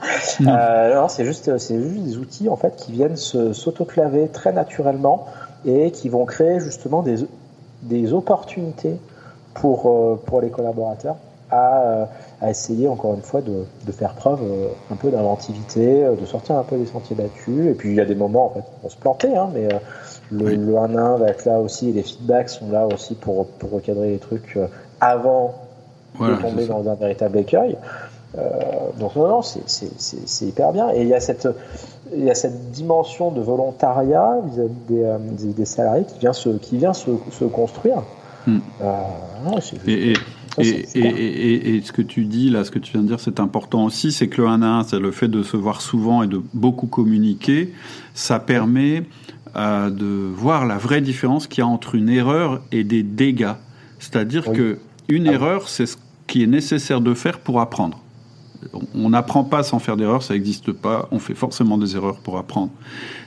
Euh, c'est juste, des outils en fait qui viennent s'autoclaver très naturellement et qui vont créer justement des, des opportunités pour, pour les collaborateurs à, à, essayer encore une fois de, de faire preuve un peu d'inventivité, de sortir un peu des sentiers battus. Et puis il y a des moments en fait, on se planter, hein, mais le, 1 1 va être là aussi, et les feedbacks sont là aussi pour, pour recadrer les trucs euh, avant de tomber dans un véritable écueil. Euh, donc non, non, c'est hyper bien. Et il y a cette, il y a cette dimension de volontariat vis-à-vis des, euh, des, salariés qui vient se, qui vient se, se construire. Hmm. et, et, et, ce que tu dis là, ce que tu viens de dire, c'est important aussi, c'est que le 1 à 1, c'est le fait de se voir souvent et de beaucoup communiquer, ça permet de voir la vraie différence qu'il y a entre une erreur et des dégâts. C'est-à-dire qu'une que une ah erreur, c'est ce qui est nécessaire de faire pour apprendre. On n'apprend pas sans faire d'erreurs, ça n'existe pas. On fait forcément des erreurs pour apprendre.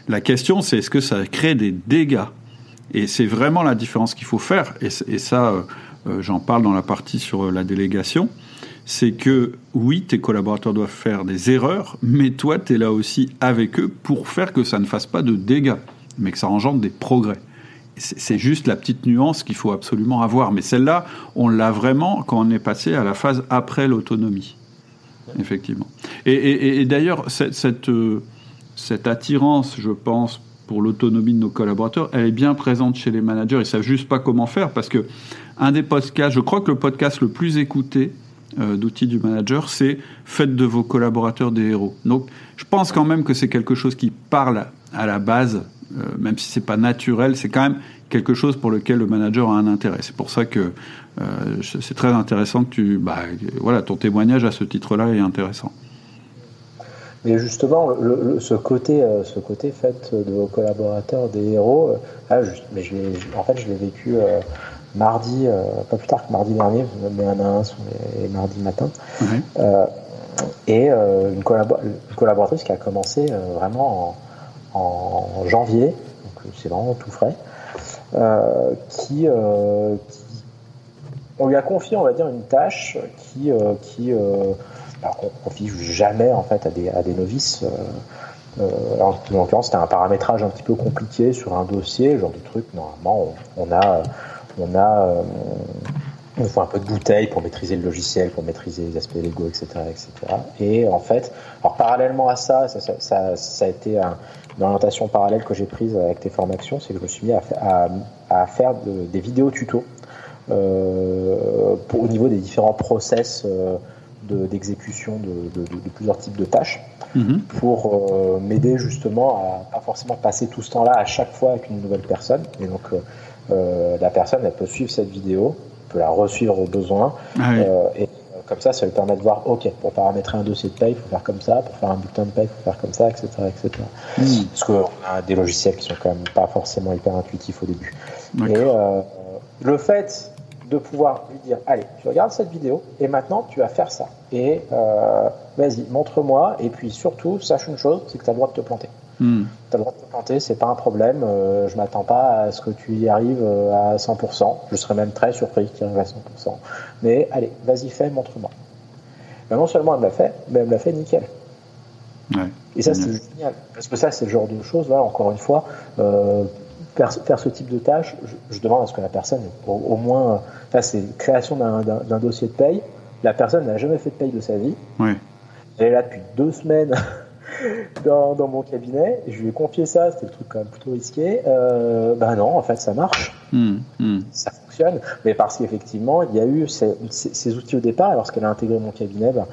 La question, c'est est-ce que ça crée des dégâts? Et c'est vraiment la différence qu'il faut faire. Et, ça, euh, euh, j'en parle dans la partie sur euh, la délégation. C'est que oui, tes collaborateurs doivent faire des erreurs, mais toi, tu es là aussi avec eux pour faire que ça ne fasse pas de dégâts mais que ça engendre des progrès. C'est juste la petite nuance qu'il faut absolument avoir. Mais celle-là, on l'a vraiment quand on est passé à la phase après l'autonomie. Effectivement. Et, d'ailleurs, euh, cette, attirance, je pense, pour l'autonomie de nos collaborateurs, elle est bien présente chez les managers. Ils savent juste pas comment faire parce que un des podcasts, je crois que le podcast le plus écouté euh, d'outils du manager, c'est faites de vos collaborateurs des héros. Donc, je pense quand même que c'est quelque chose qui parle à la base euh, même si c'est pas naturel, c'est quand même quelque chose pour lequel le manager a un intérêt. C'est pour ça que euh, c'est très intéressant que tu, bah, voilà, ton témoignage à ce titre-là est intéressant. Mais justement, ce côté, euh, ce côté fait de vos collaborateurs des héros, ah, mais je en fait, je l'ai vécu mardi, pas plus tard que mardi dernier, mais un à un sur les, mardis matin. et une, collaboratrice qui a commencé vraiment en en janvier, donc c'est vraiment tout frais, euh, qui, euh, qui, on lui a confié, on va dire, une tâche qui, euh, qui alors qu'on confie jamais en fait à des, à des novices. en l'occurrence, c'était un paramétrage un petit peu compliqué sur un dossier, genre de truc. Normalement, on, a, on a, il faut un peu de bouteille pour maîtriser le logiciel, pour maîtriser les aspects légaux, etc., etc. Et en fait, alors parallèlement à ça, ça, ça, ça a été un, une orientation parallèle que j'ai prise avec tes formations, c'est que je me suis mis à, faire des vidéos tutos euh, au niveau des différents process euh, d'exécution de, plusieurs types de tâches mhm. pour euh, m'aider justement à pas forcément passer tout ce temps-là à chaque fois avec une nouvelle personne. Et donc la personne, elle peut suivre cette vidéo, peut la resuivre au besoin. Ah et comme ça, ça lui permet de voir, OK, pour paramétrer un dossier de paye, il faut faire comme ça, pour faire un bulletin de paye, il faut faire comme ça, etc. etc. Hmm. Parce qu'on a des logiciels qui sont quand même pas forcément hyper intuitifs au début. Et euh, le fait de pouvoir lui dire, allez, tu regardes cette vidéo et maintenant tu vas faire ça. Et euh, vas-y, montre-moi. Et puis surtout, sache une chose, c'est que tu as le droit de te planter. Hmm. Tu as le droit de te planter, c'est pas un problème. Euh, je m'attends pas à ce que tu y arrives euh, à 100%. Je serais même très surpris que tu arrives à 100%. Mais allez, vas-y, fais, montre-moi. non seulement elle me l'a fait, mais elle me l'a fait nickel. Et ça, c'est génial. Parce que ça, c'est le genre de choses, là, encore une fois, euh, faire, ce type de tâche, je, demande à ce que la personne, au, moins, là, c'est création d'un dossier de paye. La personne n'a jamais fait de paye de sa vie. Elle est là depuis deux semaines [laughs] dans, dans, mon cabinet. Je lui ai confié ça, c'était le truc quand même plutôt risqué. Euh, ben non, en fait, ça marche. Hmm, hmm. Ça fonctionne. Mais parce qu'effectivement, il y a eu ces, ces, outils au départ. Lorsqu'elle a intégré mon cabinet, ben,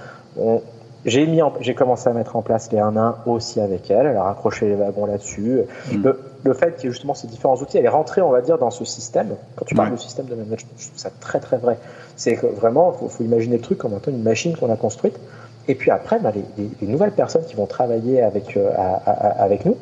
j'ai mis, j'ai commencé à mettre en place les 1 1 aussi avec elle. Elle a raccroché les wagons là-dessus. Hmm. Le, le, fait qu'il y ait justement ces différents outils, elle est rentrée, on va dire, dans ce système. Quand tu parles de système de management, je trouve ça très très vrai. C'est que vraiment, faut, faut imaginer le truc comme étant une machine qu'on a construite et puis après, ben, les, nouvelles personnes qui vont travailler avec, euh, avec nous,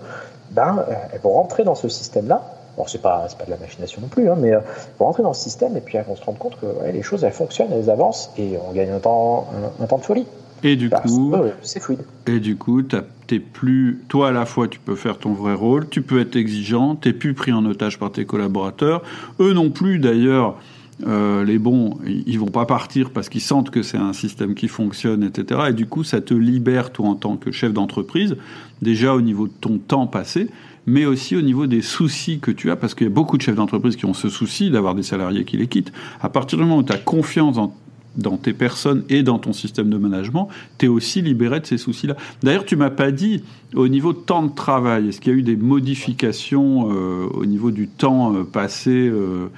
ben, euh, elles vont rentrer dans ce système-là. Bon, c'est pas, pas de la machination non plus, hein, mais euh, elles vont rentrer dans ce système et puis elles vont se rendre compte que les choses, elles fonctionnent, elles avancent et on gagne un temps, un, temps de folie. Et du coup, c'est fluide. Et du coup, t'es plus, toi à la fois, tu peux faire ton vrai rôle, tu peux être exigeant, t'es plus pris en otage par tes collaborateurs. Eux non plus, d'ailleurs. Euh, les bons, ils vont pas partir parce qu'ils sentent que c'est un système qui fonctionne, etc. Et du coup, ça te libère, toi, en tant que chef d'entreprise, déjà au niveau de ton temps passé, mais aussi au niveau des soucis que tu as, parce qu'il y a beaucoup de chefs d'entreprise qui ont ce souci d'avoir des salariés qui les quittent. À partir du moment où tu as confiance en dans tes personnes et dans ton système de management, tu es aussi libéré de ces soucis-là. D'ailleurs, tu m'as pas dit au niveau de temps de travail, est-ce qu'il y a eu des modifications euh, au niveau du temps euh, passé euh,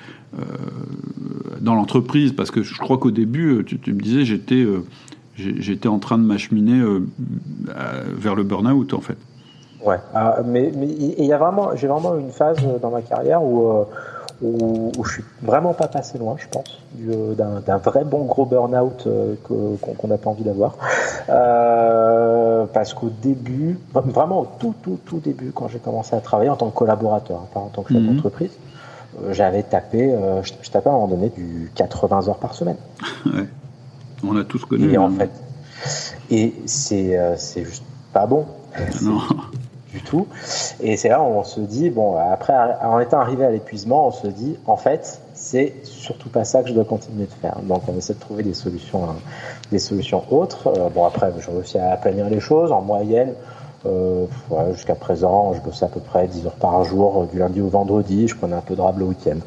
dans l'entreprise? Parce que je crois qu'au début, tu, me disais, j'étais j'étais en train de m'acheminer vers le burn-out en fait. Ouais, ah, mais il y a vraiment, j'ai vraiment une phase dans ma carrière où où, où, je suis vraiment pas passé loin, je pense, d'un vrai bon gros burn-out euh, qu'on n'a pas envie d'avoir. Euh, parce qu'au début, vraiment au tout, tout, tout début, quand j'ai commencé à travailler en tant que collaborateur, hein, pas en tant que chef mhm. d'entreprise, euh, j'avais tapé, je, je, tapais à un moment donné du 80 heures par semaine. [laughs] ouais. On a tous connu. Et en fait, et c'est juste pas bon. Non tout. Et c'est là où on se dit, bon, après, en étant arrivé à l'épuisement, on se dit, en fait, c'est surtout pas ça que je dois continuer de faire. Donc, on essaie de trouver des solutions, hein, des solutions autres. Euh, bon, après, je réussis à planir les choses. En moyenne, euh, Jusqu'à présent, je bossais à peu près 10 heures par jour, euh, du lundi au vendredi. Je prenais un peu de rab le week-end.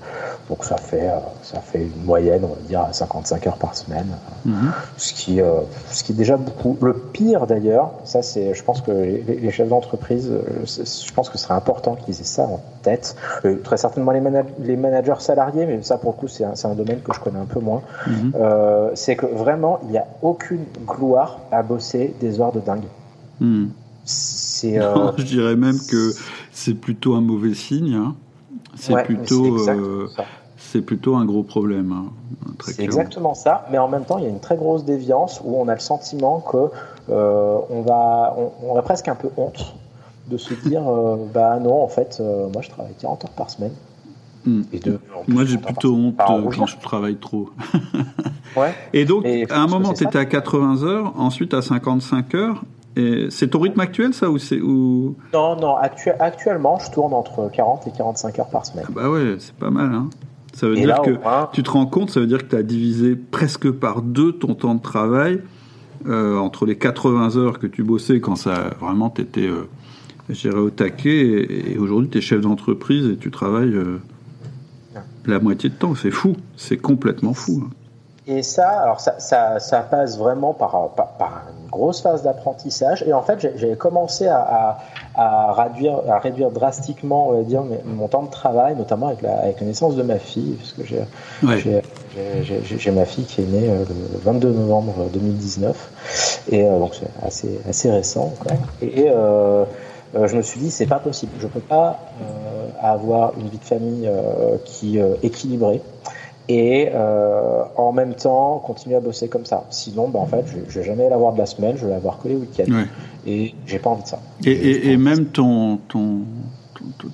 Donc ça fait, euh, ça fait une moyenne, on va dire, 55 heures par semaine. Mhm. ce, qui, ce qui est déjà beaucoup. Le pire d'ailleurs, ça c'est, je pense que les, chefs d'entreprise, je pense que ce serait important qu'ils aient ça en tête. très certainement les, les, managers salariés, mais ça pour le coup c'est un, un, domaine que je connais un peu moins. Mhm. c'est que vraiment, il n'y a aucune gloire à bosser des heures de dingue. Mhm. Euh, [laughs] je dirais même que c'est plutôt un mauvais signe. Hein. C'est plutôt, euh, c'est plutôt un gros problème. Hein, c'est exactement ça, mais en même temps, il y a une très grosse déviance où on a le sentiment que euh, on va, on, a presque un peu honte de se dire, [laughs] bah non, en fait, moi je travaille 40 heures par semaine. Hmm. Et moi, j'ai plutôt honte quand je travaille trop. ouais. [laughs] Et donc, à un moment, tu étais à 80 heures, ensuite à 55 heures, c'est ton rythme actuel, ça ou c'est ou... Non, non. actuellement, je tourne entre 40 et 45 heures par semaine. Ah bah ouais, c'est pas mal. Hein. Ça veut dire que tu te rends compte, ça veut dire que tu as divisé presque par deux ton temps de travail euh, entre les 80 heures que tu bossais quand ça vraiment t'étais euh, au taquet et, aujourd'hui tu es chef d'entreprise et tu travailles euh, la moitié de temps. C'est fou, c'est complètement fou. Hein. Et ça, alors ça, ça, ça passe vraiment par, par, par grosse phase d'apprentissage. Et en fait, j'avais commencé à, à, réduire, à réduire drastiquement, on va dire, mon temps de travail, notamment avec la, avec la naissance de ma fille, parce que j'ai j'ai ma fille qui est née euh, le 22 novembre 2019, et euh, donc c'est assez, assez récent. Quoi. Et, euh, je me suis dit, c'est pas possible. Je peux pas avoir une vie de famille qui est équilibrée et euh, en même temps continuer à bosser comme ça. Sinon, bah, en fait, je, je vais jamais l'avoir de la semaine, je vais l'avoir que les week-ends. Et j'ai pas envie de ça. Et, et, même ton, ton,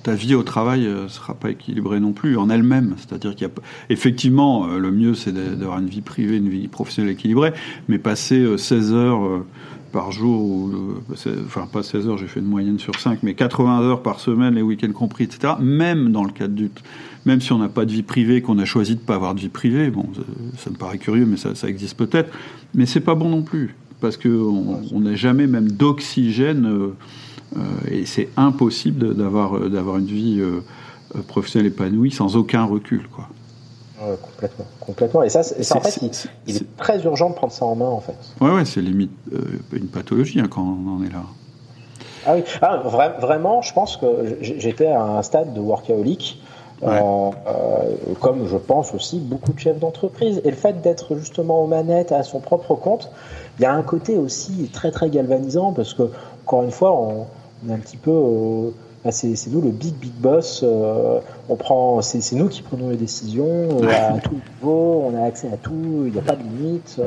ta vie au travail ne euh, sera pas équilibrée non plus en elle-même. C'est-à-dire qu'il y a effectivement euh, le mieux c'est d'avoir une vie privée, une vie professionnelle équilibrée, mais passer 16 heures par jour, ou, enfin pas 16 heures, j'ai fait une moyenne sur 5, mais 80 heures par semaine, les week-ends compris, etc. Même dans le cadre du, même si on n'a pas de vie privée, qu'on a choisi de ne pas avoir de vie privée, bon, ça, me paraît curieux, mais ça, existe peut-être, mais c'est pas bon non plus, parce qu'on n'a jamais même d'oxygène, euh, euh, et c'est impossible d'avoir euh, d'avoir une vie professionnelle épanouie sans aucun recul, quoi. complètement, complètement. Et ça, en fait, il, est, très urgent de prendre ça en main, en fait. Ouais, ouais, c'est limite une pathologie hein, quand on en est là. Ah oui, ah, vraiment, je pense que j'étais à un stade de workaholic euh, euh, comme je pense aussi beaucoup de chefs d'entreprise. Et le fait d'être justement aux manettes à son propre compte, il y a un côté aussi très très galvanisant parce que encore une fois, on, est un petit peu, euh, bah, c'est nous le big big boss. on prend, c'est nous qui prenons les décisions à tout niveau. On a accès à tout. Il n'y a pas de limite.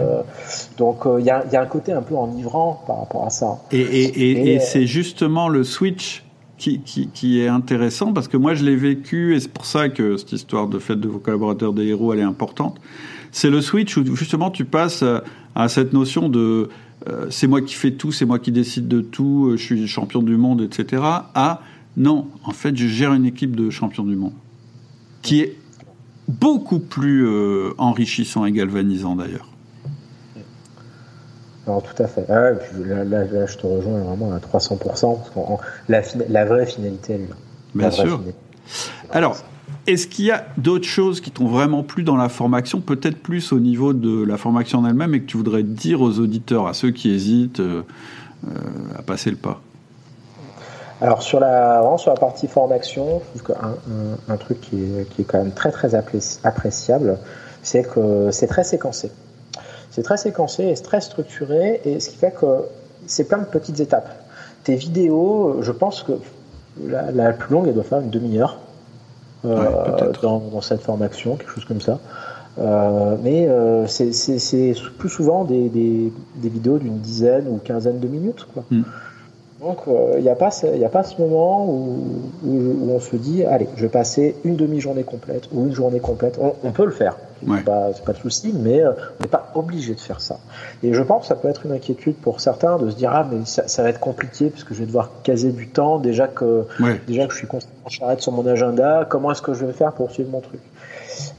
donc il y a, y, a, un côté un peu enivrant par rapport à ça. Et, et, et, et c'est justement le switch qui, est intéressant parce que moi je l'ai vécu et c'est pour ça que cette histoire de fait de vos collaborateurs des héros elle est importante. C'est le switch où justement tu passes à cette notion de c'est moi qui fais tout, c'est moi qui décide de tout, je suis champion du monde, etc. À non, en fait, je gère une équipe de champions du monde qui est beaucoup plus enrichissant et galvanisant d'ailleurs. Non, tout à fait. Ah là, je te rejoins vraiment à 300%, parce la, la, vraie finalité, elle est là. Bien sûr. Alors, est-ce qu'il y a d'autres choses qui t'ont vraiment plu dans la formation, peut-être plus au niveau de la formation en elle-même, et que tu voudrais dire aux auditeurs, à ceux qui hésitent euh, euh, à passer le pas? Alors sur la, sur la partie formation, je trouve qu'un un, truc qui est, qui est, quand même très très appréciable, c'est que c'est très séquencé. C'est très séquencé et très structuré, et ce qui fait que c'est plein de petites étapes. Tes vidéos, je pense que la, plus longue, elle doit faire une demi-heure euh, dans, cette formation, quelque chose comme ça. Euh, mais euh, c'est plus souvent des, des, vidéos d'une dizaine ou quinzaine de minutes. Quoi. Hmm. Donc il n'y a, pas, a pas ce moment où, où, on se dit, allez, je vais passer une demi-journée complète ou une journée complète. on peut le faire. C'est pas, pas, de souci, mais euh, on n'est pas obligé de faire ça. Et je pense que ça peut être une inquiétude pour certains de se dire ah mais ça, ça va être compliqué parce que je vais devoir caser du temps déjà que déjà que je suis constamment charrette sur mon agenda. Comment est-ce que je vais faire pour suivre mon truc?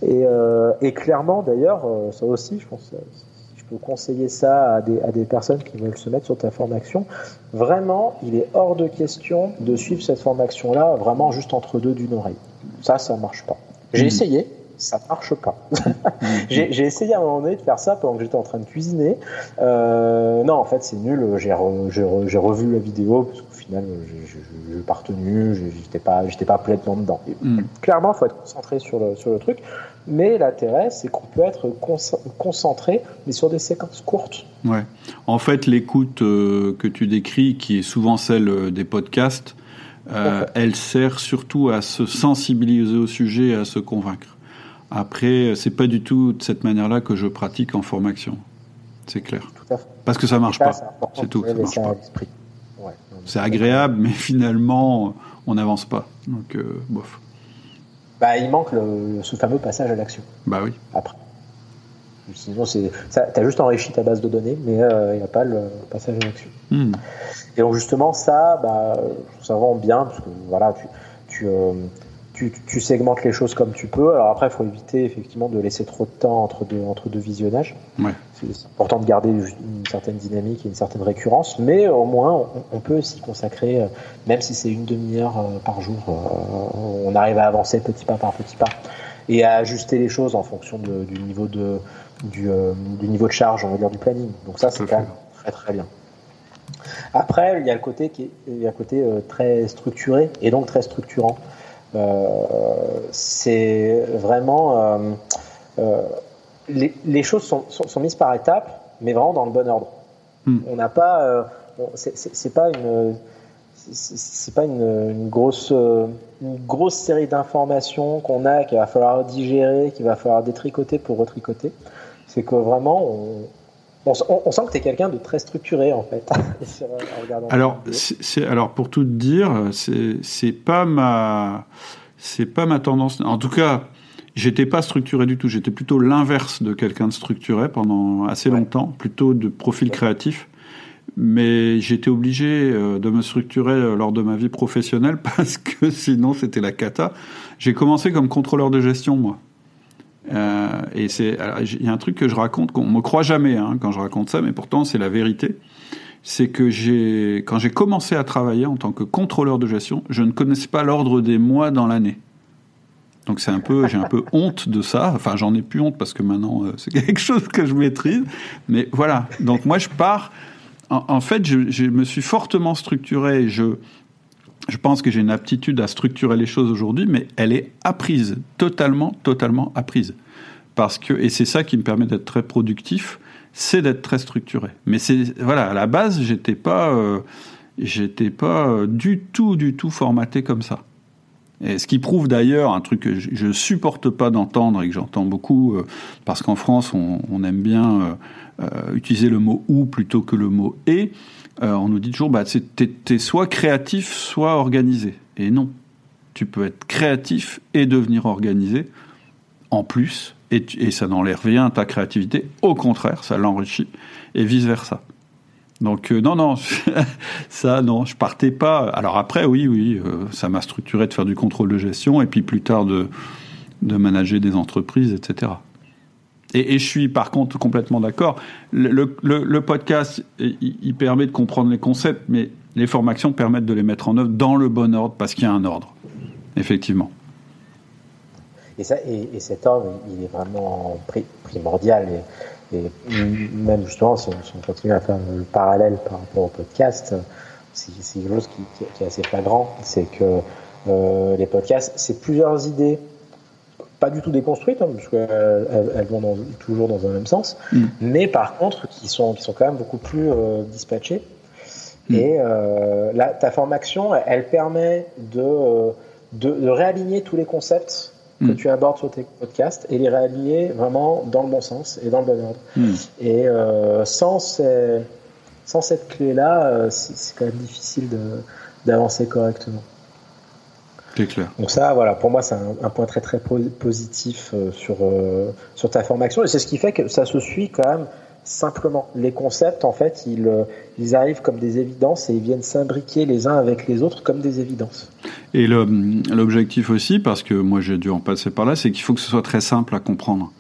Et, euh, et, clairement d'ailleurs euh, ça aussi je pense peux conseiller ça à des, à des personnes qui veulent se mettre sur ta formation. Vraiment, il est hors de question de suivre cette formation-là vraiment juste entre deux d'une oreille. Ça, ça marche pas. J'ai mmh. essayé, ça marche pas. [laughs] j'ai essayé à un moment donné de faire ça pendant que j'étais en train de cuisiner. Euh, non, en fait, c'est nul. J'ai revu la vidéo parce qu'au final, je n'ai pas retenu, j'étais pas, j'étais pas complètement dedans. Mm. Clairement, il faut être concentré sur le, sur le truc. Mais l'intérêt, c'est qu'on peut être concentré, mais sur des séquences courtes. Ouais. En fait, l'écoute euh, que tu décris, qui est souvent celle euh, des podcasts, elle sert surtout à se sensibiliser au sujet et à se convaincre. Après, c'est pas du tout de cette manière-là que je pratique en formation. C'est clair. Parce que ça marche pas. C'est tout. Ça marche pas. C'est agréable, mais finalement, on n'avance pas. Donc, euh, bof. Bah, il manque le, ce fameux passage à l'action. Bah oui. Après. Sinon, c'est, as juste enrichi ta base de données, mais il euh, n'y a pas le passage à l'action. Hmm. Et donc justement, ça, bah, ça rend bien, parce que voilà, tu, tu tu, segmentes les choses comme tu peux. Alors après, il faut éviter effectivement de laisser trop de temps entre deux, entre deux visionnages. C'est important de garder une certaine dynamique et une certaine récurrence, mais au moins on, peut s'y consacrer, euh, même si c'est une demi-heure euh, par jour, euh, on arrive à avancer petit pas par petit pas et à ajuster les choses en fonction du niveau de du, niveau de charge, on va dire du planning. Donc ça, c'est quand même très très bien. Après, il y a le côté qui est, il y a le côté très structuré et donc très structurant. Euh, c'est vraiment euh, euh, les, choses sont, mises par étapes, mais vraiment dans le bon ordre. Hmm. On n'a pas, c'est pas une c'est pas une, grosse une grosse série d'informations qu'on a qu'il va falloir digérer, qu'il va falloir détricoter pour retricoter. C'est que vraiment on, on, sent que tu es quelqu'un de très structuré en fait. [laughs] alors, c'est, alors pour tout te dire, c'est, c'est pas ma c'est pas ma tendance. En tout cas, j'étais pas structuré du tout. J'étais plutôt l'inverse de quelqu'un de structuré pendant assez longtemps, plutôt de profil créatif. Mais j'étais obligé euh, de me structurer euh, lors de ma vie professionnelle [laughs] parce que sinon c'était la cata. J'ai commencé comme contrôleur de gestion moi. Euh, et c'est, il y a un truc que je raconte qu'on me croit jamais hein, quand je raconte ça, mais pourtant c'est la vérité. C'est que j'ai, quand j'ai commencé à travailler en tant que contrôleur de gestion, je ne connaissais pas l'ordre des mois dans l'année. Donc c'est un peu, j'ai un peu [laughs] honte de ça. Enfin, j'en ai plus honte parce que maintenant euh, c'est [laughs] quelque chose que je maîtrise. Mais voilà. Donc moi je pars. En, fait, je, je, me suis fortement structuré. Je, je pense que j'ai une aptitude à structurer les choses aujourd'hui, mais elle est apprise, totalement, totalement apprise. Parce que, et c'est ça qui me permet d'être très productif, c'est d'être très structuré. Mais c'est, voilà, à la base, j'étais pas, euh, j'étais pas euh, du tout, du tout formaté comme ça. Et ce qui prouve d'ailleurs un truc que je, supporte pas d'entendre et que j'entends beaucoup, euh, parce qu'en France, on, aime bien utiliser le mot ou plutôt que le mot et. Euh, on nous dit toujours, bah, tu es, soit créatif, soit organisé. Et non, tu peux être créatif et devenir organisé en plus, et, ça n'enlève rien à ta créativité, au contraire, ça l'enrichit, et vice-versa. Donc non, non, [laughs] ça, non, je partais pas. Alors après, oui, oui, ça m'a structuré de faire du contrôle de gestion et puis plus tard de, de manager des entreprises, etc. Et, je suis par contre complètement d'accord. Le, podcast, il, permet de comprendre les concepts, mais les formations permettent de les mettre en œuvre dans le bon ordre parce qu'il y a un ordre, effectivement. Et, ça, et, cet ordre, il est vraiment primordial. Et, même justement, si on, continue à faire le parallèle par rapport au podcast, c'est quelque chose qui, est assez flagrant. C'est que euh, les podcasts, c'est plusieurs idées pas du tout déconstruites, hein, parce qu'elles vont toujours dans un même sens, mm. mais par contre qui sont, qui sont quand même beaucoup plus euh, dispatchées. Mm. Et euh, ta formation, elle, permet de, de, réaligner tous les concepts que mm. tu abordes sur tes podcasts et les réaligner vraiment dans le bon sens et dans le bon ordre. Et euh, sans, sans cette clé-là, c'est quand même difficile d'avancer correctement. Clair. Donc ça, voilà, pour moi, c'est un, point très très positif euh, sur euh, sur ta formation et c'est ce qui fait que ça se suit quand même simplement. Les concepts, en fait, ils euh, ils arrivent comme des évidences et ils viennent s'imbriquer les uns avec les autres comme des évidences. Et l'objectif aussi, parce que moi j'ai dû en passer par là, c'est qu'il faut que ce soit très simple à comprendre.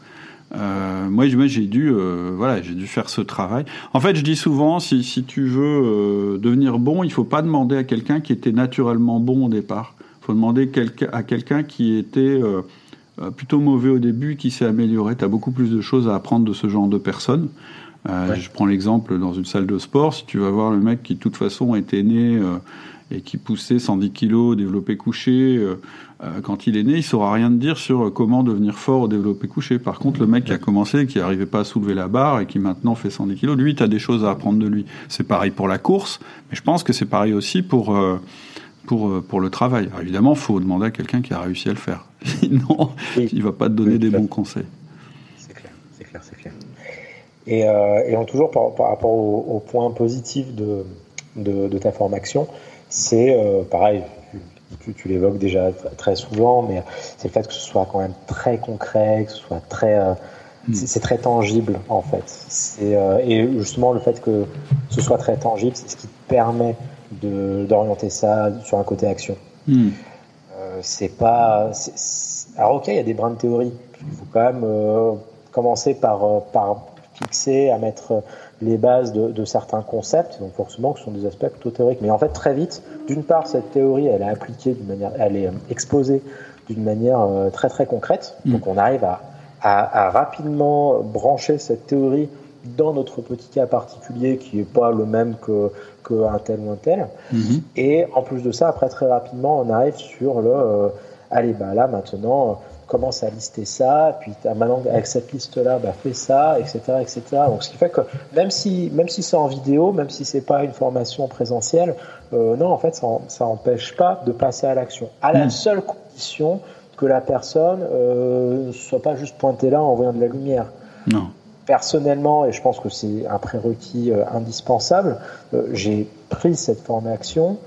Euh, moi, j'ai dû, voilà, j'ai dû faire ce travail. En fait, je dis souvent, si, si tu veux devenir bon, il faut pas demander à quelqu'un qui était naturellement bon au départ faut demander à quelqu'un qui était euh, euh, plutôt mauvais au début, qui s'est amélioré. Tu as beaucoup plus de choses à apprendre de ce genre de personnes. Euh, je prends l'exemple dans une salle de sport, si tu vas voir le mec qui de toute façon était né et qui poussait 110 kilos développé couché, quand il est né, il saura rien de dire sur comment devenir fort au développé couché. Par contre, le mec qui a commencé, qui n'arrivait pas à soulever la barre et qui maintenant fait 110 kilos, lui, tu as des choses à apprendre de lui. C'est pareil pour la course, mais je pense que c'est pareil aussi pour pour, euh, pour le travail. évidemment, il faut demander à quelqu'un qui a réussi à le faire. [laughs] Sinon, il ne va pas te donner des bons conseils. C'est clair, c'est clair, c'est clair. Et, euh, et toujours par, rapport au, point positif de, de, ta formation, c'est euh, pareil, tu, l'évoques déjà très souvent, mais c'est le fait que ce soit quand même très concret, que ce soit très. Hmm. c'est très tangible en fait. et justement le fait que ce soit très tangible, c'est ce qui te permet d'orienter ça sur un côté action. Hmm. Euh, c'est pas. alors, ok, il y a des brins de théorie. Il faut quand même euh, commencer par, euh, par fixer, à mettre les bases de, de, certains concepts, donc forcément, ce sont des aspects plutôt théoriques. Mais en fait, très vite, d'une part, cette théorie, elle est appliquée d'une manière, elle est exposée d'une manière très très concrète. Hmm. Donc, on arrive à, à, à, rapidement brancher cette théorie dans notre petit cas particulier qui n'est pas le même que qu'un tel ou un tel. Mhm. Et en plus de ça, après très rapidement, on arrive sur le euh, allez, bah là maintenant, commence à lister ça, puis maintenant avec cette liste-là, bah, fais ça, etc., etc. Donc ce qui fait que même si, même si c'est en vidéo, même si c'est pas une formation présentielle, euh, non, en fait, ça, ça empêche pas de passer à l'action. À la mhm. seule condition que la personne euh, ne soit pas juste pointée là en voyant de la lumière. Non personnellement, et je pense que c'est un prérequis euh, indispensable, euh, j'ai pris cette formation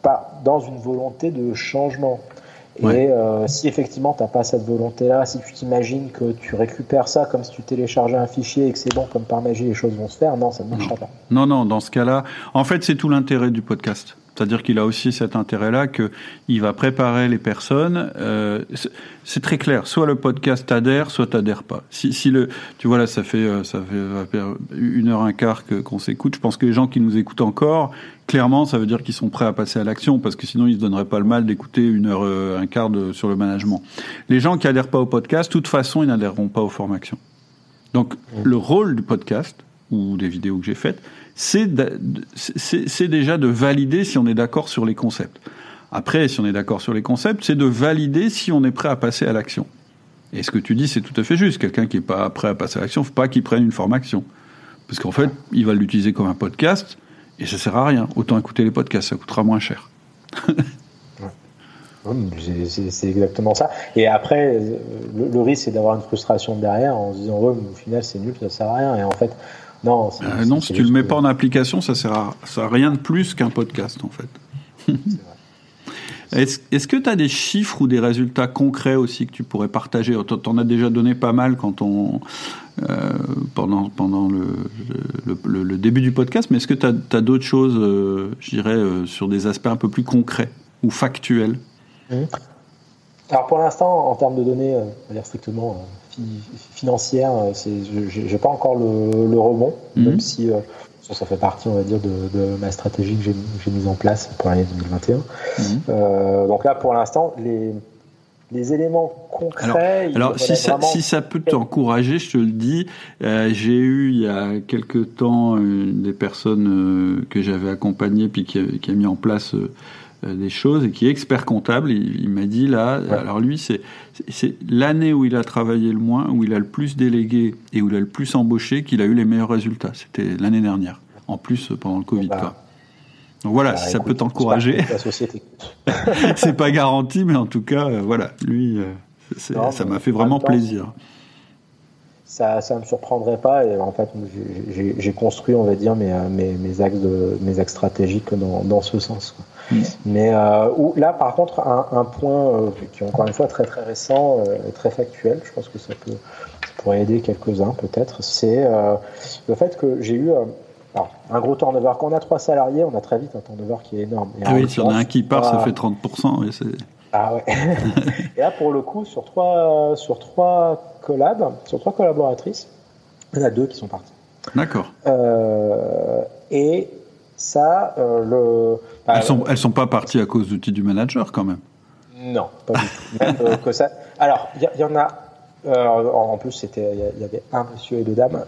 pas dans une volonté de changement. Et euh, si effectivement tu n'as pas cette volonté-là, si tu t'imagines que tu récupères ça comme si tu téléchargeais un fichier et que c'est bon, comme par magie les choses vont se faire, non, ça ne marchera pas. Non, non, dans ce cas-là, en fait c'est tout l'intérêt du podcast. C'est-à-dire qu'il a aussi cet intérêt-là qu'il va préparer les personnes. Euh, c'est très clair. Soit le podcast adhère, soit t'adhère pas. Si, si le, tu vois là, ça fait euh, ça fait une heure un quart qu'on s'écoute. Je pense que les gens qui nous écoutent encore, clairement, ça veut dire qu'ils sont prêts à passer à l'action, parce que sinon ils se donneraient pas le mal d'écouter une heure euh, un quart de, sur le management. Les gens qui adhèrent pas au podcast, de toute façon, ils n'adhéreront pas aux formations. Donc mmh. le rôle du podcast ou des vidéos que j'ai faites, c'est déjà de valider si on est d'accord sur les concepts. Après, si on est d'accord sur les concepts, c'est de valider si on est prêt à passer à l'action. Et ce que tu dis, c'est tout à fait juste. Quelqu'un qui n'est pas prêt à passer à l'action, faut pas qu'il prenne une formation. Parce qu'en fait, il va l'utiliser comme un podcast et ça sert à rien. Autant écouter les podcasts, ça coûtera moins cher. [laughs] c'est exactement ça. Et après, le, risque, c'est d'avoir une frustration derrière en se disant, ouais, au final, c'est nul, ça sert à rien. Et en fait, non, euh, non si tu le mets pas en application, ça sert à, ça rien de plus qu'un podcast en fait. Est-ce que tu as des chiffres ou des résultats concrets aussi que tu pourrais partager Tu en as déjà donné pas mal quand on, euh, pendant, pendant le, le, le, début du podcast, mais est-ce que tu as, as d'autres choses, euh, je dirais, euh, sur des aspects un peu plus concrets ou factuels? Mmh. Alors pour l'instant, en termes de données, on va dire strictement financières, je n'ai pas encore le, rebond, mmh. même si ça fait partie, on va dire, de, ma stratégie que j'ai mise en place pour l'année 2021. Mhm. Euh, donc là, pour l'instant, les, les éléments concrets. Alors, si, ça, si ça peut t'encourager, je te le dis, euh, j'ai eu il y a quelques temps des personnes euh, que j'avais accompagnées puis qui, qui, a mis en place euh, des choses et qui est expert comptable. Il, m'a dit là, alors lui, c'est, c'est l'année où il a travaillé le moins, où il a le plus délégué et où il a le plus embauché qu'il a eu les meilleurs résultats. C'était l'année dernière, en plus pendant le Covid. Bah, Donc voilà, bah, si ça peut t'encourager. [laughs] c'est pas garanti, mais en tout cas, euh, voilà, lui, euh, ça m'a fait vraiment plaisir. Ça, ça me surprendrait pas et en fait j'ai construit on va dire mes, mes, mes axes de mes axes stratégiques dans, dans ce sens. Quoi. Mais euh, où, là, par contre, un, point euh, qui est encore une fois très très récent euh, très factuel, je pense que ça peut pourrait aider quelques-uns peut-être, c'est le fait que j'ai eu un gros turnover. Quand on a trois salariés, on a très vite un turnover qui est énorme. Et ah oui, si on a un qui part, ça fait 30%. Et ah ouais. [laughs] et là, pour le coup, sur trois, sur trois collabs, sur trois collaboratrices, il y en a deux qui sont partis. D'accord. et ça, euh, le. Bah, elles sont, elles sont pas parties à cause d'outils du manager quand même. Non, pas du tout. Même, euh, que ça. Alors, il y, en a. Euh, en plus, c'était, il y, avait un monsieur et deux dames.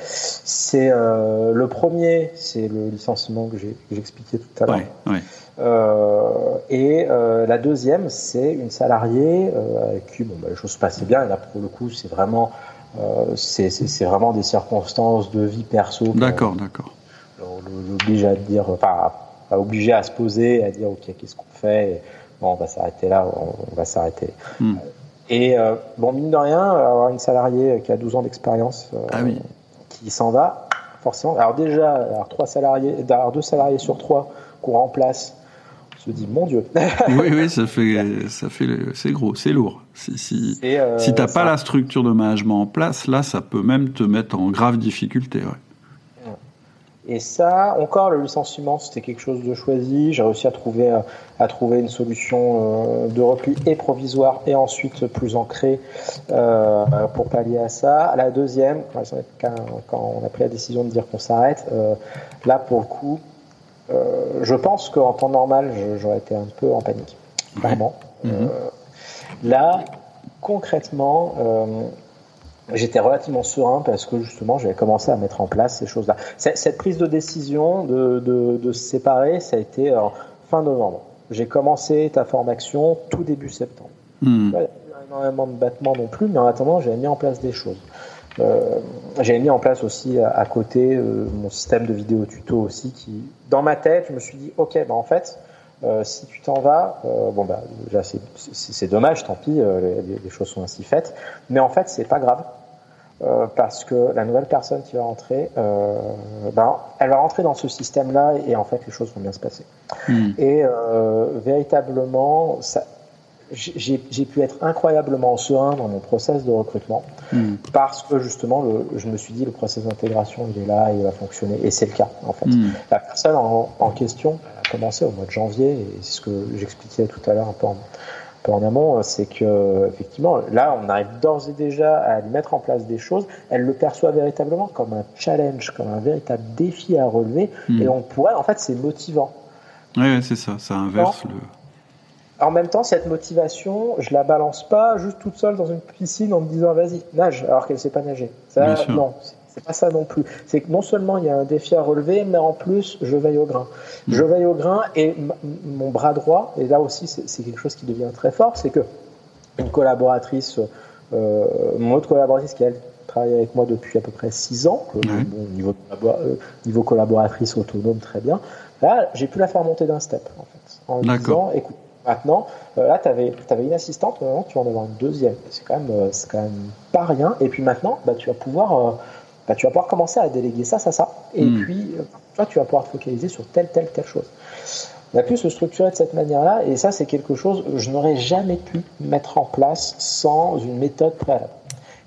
c'est le premier, c'est le licenciement que j'ai, expliqué tout à l'heure. Ouais, et la deuxième, c'est une salariée avec qui bon, bah, les choses se passaient bien. Et là, pour le coup, c'est vraiment, c'est, vraiment des circonstances de vie perso. D'accord, d'accord l'oblige à dire, enfin, à, obliger à se poser, à dire, ok, qu'est-ce qu'on fait? Bon, on va s'arrêter là, on, va s'arrêter. Hmm. Et euh, bon, mine de rien, avoir une salariée qui a 12 ans d'expérience, euh, ah qui s'en va, forcément. Alors déjà, alors trois salariés, alors deux salariés sur trois qu'on remplace, on se dit mon Dieu. [laughs] oui, oui, ça fait, ça fait, c'est gros, c'est lourd. Si, si, euh, si t'as pas la structure de management en place, là, ça peut même te mettre en grave difficulté. Ouais. Et ça, encore, le licenciement, c'était quelque chose de choisi. J'ai réussi à trouver, euh, à trouver une solution euh, de repli et provisoire et ensuite plus ancrée euh, pour pallier à ça. La deuxième, quand on a pris la décision de dire qu'on s'arrête, là, pour le coup, je pense qu'en temps normal, j'aurais été un peu en panique. Vraiment. Mhm. là, concrètement, j'étais relativement serein parce que justement j'avais commencé à mettre en place ces choses-là. Cette prise de décision de, de, de, se séparer, ça a été fin novembre. J'ai commencé ta formation tout début septembre. Il n'y a pas énormément de battements non plus, mais en attendant, j'avais mis en place des choses. Euh, j'avais mis en place aussi à, côté euh, mon système de vidéo tuto aussi qui, dans ma tête, je me suis dit, ok, bah en fait, euh, si tu t'en vas, euh, bon bah déjà c'est dommage, tant pis, euh, les, les, choses sont ainsi faites, mais en fait c'est pas grave parce que la nouvelle personne qui va rentrer, ben, elle va rentrer dans ce système-là et en fait les choses vont bien se passer. Hmm. Et véritablement, j'ai pu être incroyablement serein dans mon process de recrutement hmm. parce que justement, le, je me suis dit le process d'intégration il est là, il va fonctionner et c'est le cas en fait. Hmm. La personne en, en, question a commencé au mois de janvier et c'est ce que j'expliquais tout à l'heure un peu en, en amont, c'est que effectivement, là, on arrive d'ores et déjà à mettre en place des choses. Elle le perçoit véritablement comme un challenge, comme un véritable défi à relever, hmm. et on pourrait, en fait, c'est motivant. Oui, c'est ça, ça inverse le. En même temps, cette motivation, je la balance pas juste toute seule dans une piscine en me disant vas-y nage, alors qu'elle sait pas nager. Ça, non, c'est pas ça non plus. C'est que non seulement il y a un défi à relever, mais en plus, je veille au grain. Mm. Je veille au grain et mon bras droit, et là aussi, c'est quelque chose qui devient très fort, c'est que une collaboratrice, euh, mon autre collaboratrice qui elle travaille avec moi depuis à peu près six ans, niveau, euh, niveau collaboratrice autonome, très bien. Là, j'ai pu la faire monter d'un step, en fait, en disant, écoute, Maintenant, euh, là, tu avais, avais, une assistante, maintenant, tu vas en avoir une deuxième. C'est quand, même, quand même pas rien. Et puis maintenant, bah, tu vas pouvoir bah, tu vas pouvoir commencer à déléguer ça, ça, ça. Et hmm. puis, euh, toi, tu vas pouvoir te focaliser sur telle, telle, telle chose. on a pu se structurer de cette manière-là, et ça, c'est quelque chose que je n'aurais jamais pu mettre en place sans une méthode préalable.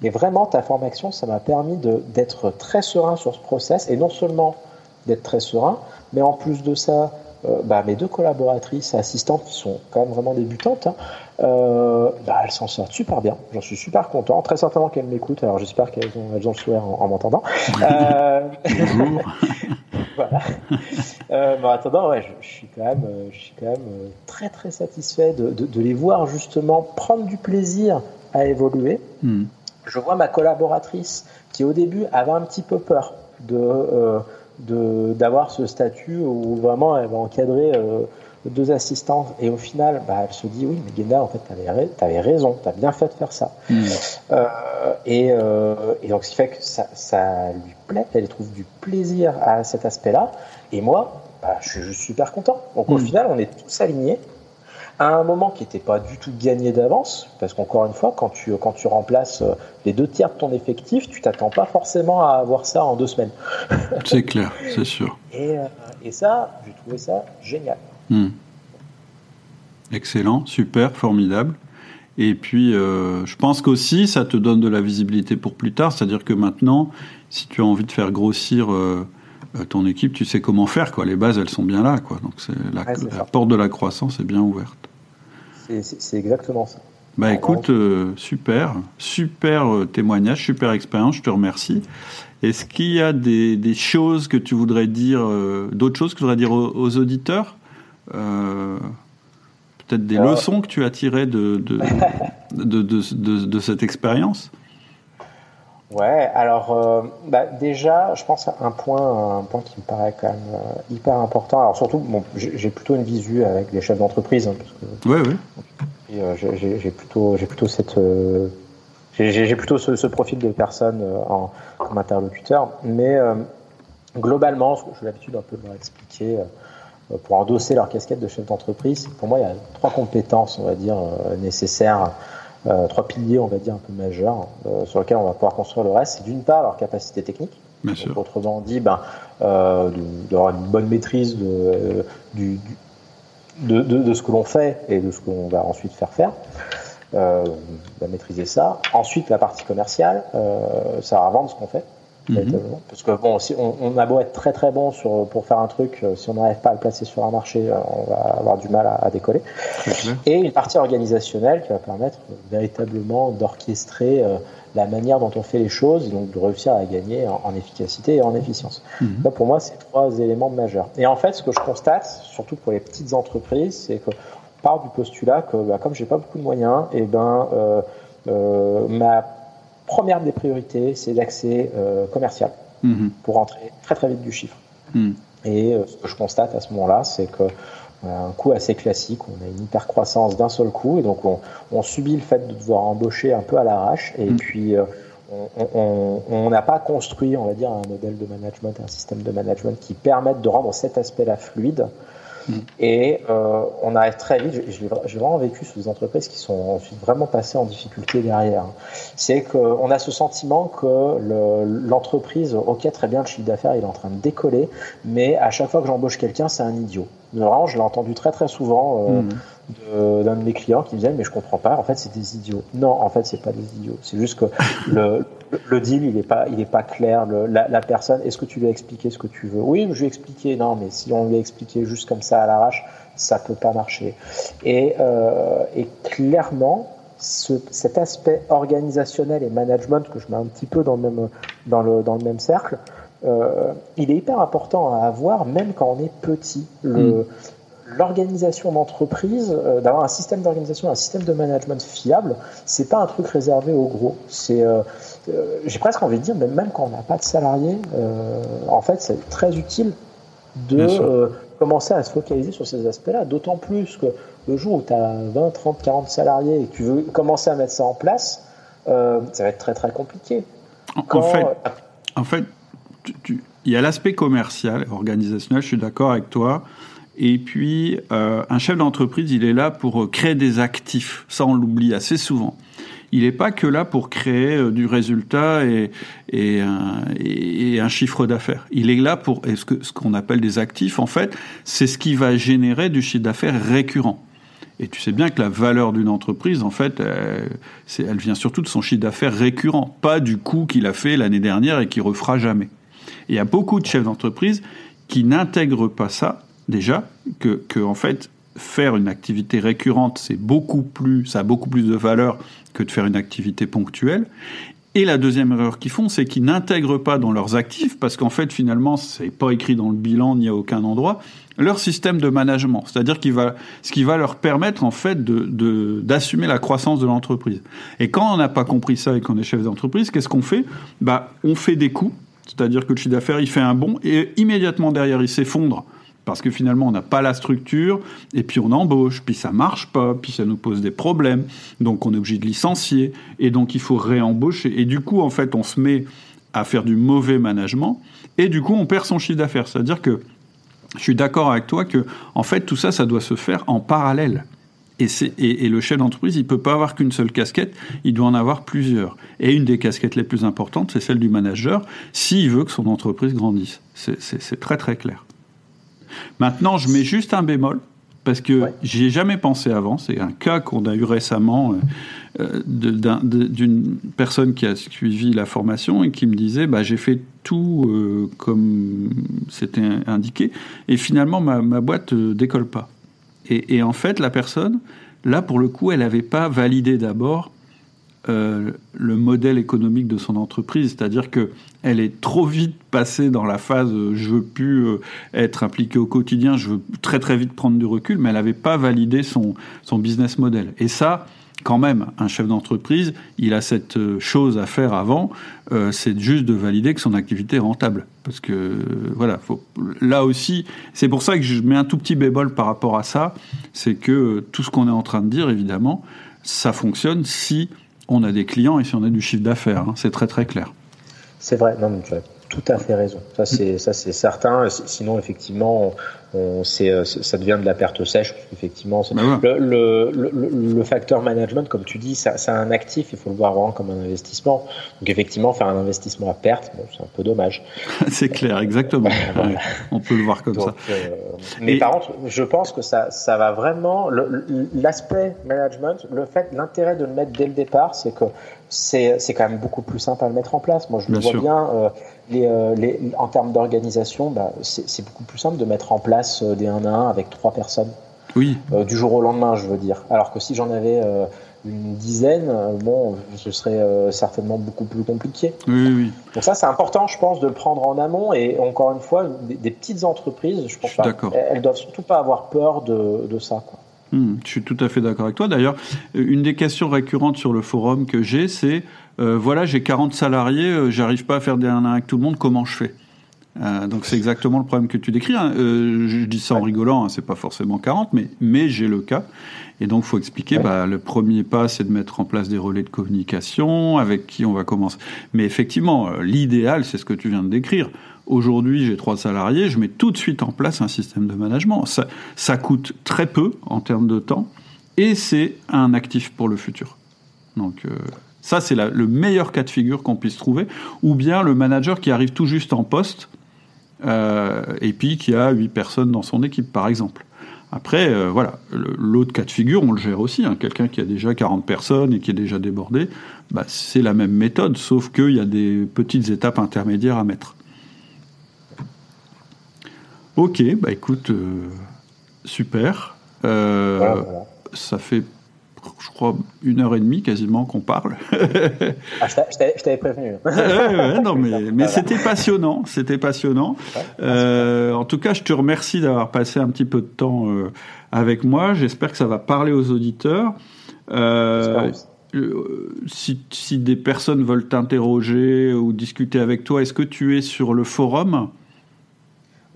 Et vraiment, ta formation, ça m'a permis d'être très serein sur ce process, et non seulement d'être très serein, mais en plus de ça, euh, bah, mes deux collaboratrices assistantes qui sont quand même vraiment débutantes, hein, euh, bah, elles s'en sortent super bien. J'en suis super content. Très certainement qu'elles m'écoutent. Alors j'espère qu'elles ont, elles ont le sourire en, m'entendant. [laughs] Euh, [laughs] voilà. Euh, mais en attendant, ouais, je, suis quand même, je suis quand même très très satisfait de, de, de, les voir justement prendre du plaisir à évoluer. Hmm. Je vois ma collaboratrice qui au début avait un petit peu peur de d'avoir ce statut où vraiment elle va encadrer euh, deux assistants et au final bah, elle se dit oui mais Genda en fait tu avais, raison tu as bien fait de faire ça. Hmm. euh, et, euh, et, donc ce qui fait que ça, ça, lui plaît elle trouve du plaisir à cet aspect là et moi bah, je, suis super content. Donc au hmm. final on est tous alignés à un moment qui n'était pas du tout gagné d'avance, parce qu'encore une fois, quand tu, quand tu remplaces euh, les deux tiers de ton effectif, tu t'attends pas forcément à avoir ça en deux semaines. [laughs] c'est clair, c'est sûr. Et, euh, et ça, j'ai trouvé ça génial. Hmm. Excellent, super, formidable. Et puis, euh, je pense qu'aussi, ça te donne de la visibilité pour plus tard. C'est-à-dire que maintenant, si tu as envie de faire grossir ton équipe, tu sais comment faire. Quoi. Les bases, elles sont bien là. Quoi. Donc, la, la porte de la croissance est bien ouverte. C'est exactement ça. Bah écoute, euh, super, super euh, témoignage, super expérience, je te remercie. Est-ce qu'il y a des, choses que tu voudrais dire, euh, d'autres choses que tu voudrais dire aux, auditeurs Peut-être des leçons que tu as tirées de, de, [laughs] de, cette expérience Ouais, alors bah, déjà, je pense à un point, un point qui me paraît quand même hyper important. Alors surtout, bon, j'ai plutôt une visu avec les chefs d'entreprise. Hein, oui, oui. Euh, j'ai plutôt, j'ai plutôt cette, euh, j'ai plutôt ce, profil de personne euh, en, comme interlocuteur, mais globalement, j'ai l'habitude un peu de leur expliquer pour endosser leur casquette de chef d'entreprise. Pour moi, il y a trois compétences, on va dire, nécessaires, trois piliers, on va dire, un peu majeurs, sur lesquels on va pouvoir construire le reste. C'est d'une part leur capacité technique. Bien sûr. autrement dit, ben, d'avoir une bonne maîtrise de, du, de, de, ce que l'on fait et de ce qu'on va ensuite faire faire. Euh, on va maîtriser ça. Ensuite, la partie commerciale, euh, ça va vendre ce qu'on fait. Mhm. Parce que bon, si on, on, a beau être très très bon sur, pour faire un truc, euh, si on n'arrive pas à le placer sur un marché, euh, on va avoir du mal à, à décoller. Et une partie organisationnelle qui va permettre véritablement d'orchestrer euh, la manière dont on fait les choses, et donc de réussir à gagner en, efficacité et en efficience. Mhm. Là, pour moi, c'est trois éléments majeurs. Et en fait, ce que je constate, surtout pour les petites entreprises, c'est que part du postulat que, bah, comme j'ai pas beaucoup de moyens, et eh ben euh, euh, ma première des priorités, c'est l'accès euh, commercial mhm. pour rentrer très très vite du chiffre. Mhm. Et euh, ce que je constate à ce moment-là, c'est que on a un coût assez classique, on a une hyper croissance d'un seul coup, et donc on, subit le fait de devoir embaucher un peu à l'arrache, et mm. puis euh, on n'a pas construit, on va dire, un modèle de management, un système de management qui permette de rendre cet aspect-là fluide. Mm. Et euh, on arrive très vite, j'ai vraiment vécu sous des entreprises qui sont vraiment passées en difficulté derrière. C'est qu'on a ce sentiment que l'entreprise, ok, très bien, le chiffre d'affaires, il est en train de décoller, mais à chaque fois que j'embauche quelqu'un, c'est un idiot. Vraiment, je l'ai entendu très très souvent euh, mm. D'un de mes clients qui me disait mais je comprends pas, en fait c'est des idiots. Non, en fait c'est pas des idiots. C'est juste que [laughs] le, le deal il est pas il est pas clair. Le, la, la, personne, est-ce que tu lui as expliqué ce que tu veux? Oui, je lui ai expliqué. Non, mais si on lui a expliqué juste comme ça à l'arrache, ça peut pas marcher. Et, euh, et clairement, ce, cet aspect organisationnel et management que je mets un petit peu dans le même dans le dans le même cercle euh, il est hyper important à avoir, même quand on est petit. Mm. L'organisation d'entreprise, euh, d'avoir un système d'organisation, un système de management fiable, c'est pas un truc réservé aux gros. C'est, euh, j'ai presque envie de dire, même quand on n'a pas de salariés, en fait, c'est très utile de commencer à se focaliser sur ces aspects-là. D'autant plus que le jour où tu as 20, 30, 40 salariés et que tu veux commencer à mettre ça en place, ça va être très très compliqué. en fait, en fait il y a l'aspect commercial, organisationnel, je suis d'accord avec toi. Et puis, euh, un chef d'entreprise, il est là pour créer des actifs. Ça, on l'oublie assez souvent. il n'est pas que là pour créer euh, du résultat et, et, un, et un chiffre d'affaires. Il est là pour ce qu'on ce qu'on appelle des actifs, en fait, c'est ce qui va générer du chiffre d'affaires récurrent. Et tu sais bien que la valeur d'une entreprise, en fait, elle, elle vient surtout de son chiffre d'affaires récurrent, pas du coût qu'il a fait l'année dernière et qu'il refera jamais. Et il y a beaucoup de chefs d'entreprise qui n'intègrent pas ça, déjà, que, en fait, faire une activité récurrente, c'est beaucoup plus, ça a beaucoup plus de valeur que de faire une activité ponctuelle. Et la deuxième erreur qu'ils font, c'est qu'ils n'intègrent pas dans leurs actifs, parce qu'en fait, finalement, c'est pas écrit dans le bilan ni à aucun endroit, leur système de management. C'est-à-dire va, ce qui va leur permettre, en fait, de, d'assumer la croissance de l'entreprise. Et quand on n'a pas compris ça et qu'on est chef d'entreprise, qu'est-ce qu'on fait? Bah, on fait des coups. C'est-à-dire que le chiffre d'affaires, il fait un bond et immédiatement derrière, il s'effondre parce que finalement on n'a pas la structure, et puis on embauche, puis ça marche pas, puis ça nous pose des problèmes, donc on est obligé de licencier, et donc il faut réembaucher, et du coup en fait on se met à faire du mauvais management, et du coup on perd son chiffre d'affaires. C'est-à-dire que je suis d'accord avec toi que en fait tout ça ça doit se faire en parallèle. Et, et, et, le chef d'entreprise, il peut pas avoir qu'une seule casquette, il doit en avoir plusieurs. Et une des casquettes les plus importantes, c'est celle du manager, s'il veut que son entreprise grandisse. C'est très très clair. Maintenant, je mets juste un bémol parce que j'y ai jamais pensé avant. C'est un cas qu'on a eu récemment euh, d'une personne qui a suivi la formation et qui me disait bah, j'ai fait tout euh, comme c'était indiqué et finalement ma, ma boîte ne euh, décolle pas. Et, et, en fait, la personne, là pour le coup, elle n'avait pas validé d'abord euh, le modèle économique de son entreprise, c'est-à-dire que elle est trop vite passée dans la phase euh, je veux plus euh, être impliqué au quotidien, je veux très très vite prendre du recul, mais elle n'avait pas validé son son business model. Et ça, quand même, un chef d'entreprise, il a cette chose à faire avant, c'est juste de valider que son activité est rentable. Parce que, voilà, là aussi, c'est pour ça que je mets un tout petit bémol par rapport à ça, c'est que tout ce qu'on est en train de dire, évidemment, ça fonctionne si on a des clients et si on a du chiffre d'affaires. Hein. c'est très très clair. C'est vrai, non, mais tout à fait raison. Ça c'est ça c'est certain. Sinon effectivement, on, euh, ça devient de la perte sèche. Effectivement, ben le, le, le, facteur management, comme tu dis, c'est un actif. Il faut le voir vraiment comme un investissement. Donc effectivement, faire un investissement à perte, bon, c'est un peu dommage. [laughs] c'est clair, exactement. [laughs] on peut le voir comme ça. Euh, mais par contre, je pense que ça, ça va vraiment. L'aspect management, le fait, l'intérêt de le mettre dès le départ, c'est que c'est quand même beaucoup plus simple à le mettre en place. Moi, je le vois bien. Euh, les, les, en termes d'organisation, bah, c'est beaucoup plus simple de mettre en place euh, des 1 à 1 avec trois personnes. Oui. Euh, du jour au lendemain, je veux dire. Alors que si j'en avais euh, une dizaine, bon, ce serait certainement beaucoup plus compliqué. Oui, oui. Donc ça, c'est important, je pense, de le prendre en amont. Et encore une fois, des, petites entreprises, je pense pas, elles, doivent surtout pas avoir peur de, de ça. Quoi. Hmm, je suis tout à fait d'accord avec toi. D'ailleurs, une des questions récurrentes sur le forum que j'ai, c'est voilà, j'ai 40 salariés, j'arrive pas à faire des 1 à 1 avec tout le monde, comment je fais? Euh, donc c'est exactement le problème que tu décris. Hein. Euh, je dis ça en rigolant, hein, c'est pas forcément 40, mais, mais j'ai le cas. Et donc faut expliquer, bah, le premier pas c'est de mettre en place des relais de communication avec qui on va commencer. Mais effectivement, euh, l'idéal c'est ce que tu viens de décrire. Aujourd'hui j'ai trois salariés, je mets tout de suite en place un système de management. Ça, ça coûte très peu en termes de temps et c'est un actif pour le futur. Donc ça, c'est le meilleur cas de figure qu'on puisse trouver. Ou bien le manager qui arrive tout juste en poste euh, et puis qui a 8 personnes dans son équipe, par exemple. Après, euh, voilà, l'autre cas de figure, on le gère aussi. Hein. Quelqu'un qui a déjà 40 personnes et qui est déjà débordé, bah, c'est la même méthode, sauf qu'il y a des petites étapes intermédiaires à mettre. Ok, bah écoute, euh, super. Ça fait je crois, une heure et demie quasiment qu'on parle. ah, je t'avais prévenu. [laughs] non, mais, mais c'était passionnant, c'était passionnant. Euh, en tout cas, je te remercie d'avoir passé un petit peu de temps euh, avec moi. J'espère que ça va parler aux auditeurs. Euh, si, si, des personnes veulent t'interroger ou discuter avec toi, est-ce que tu es sur le forum?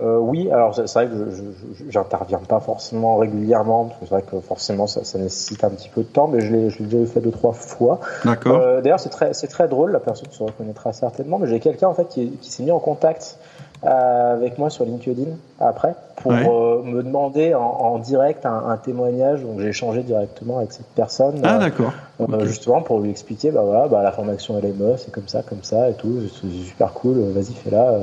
Euh, oui, alors c'est vrai que je j'interviens pas forcément régulièrement, parce que c'est vrai que forcément ça, ça, nécessite un petit peu de temps, mais je l'ai déjà fait deux trois fois. D'accord. Euh, D'ailleurs, c'est très c'est très drôle, la personne se reconnaîtra certainement, mais j'ai quelqu'un en fait qui, qui s'est mis en contact avec moi sur LinkedIn après pour me demander en, direct un, témoignage. Donc j'ai échangé directement avec cette personne. Ah d'accord. Justement pour lui expliquer, bah voilà, bah, la formation LME, c'est comme ça, comme ça et tout. C'est super cool. Vas-y, fais-la.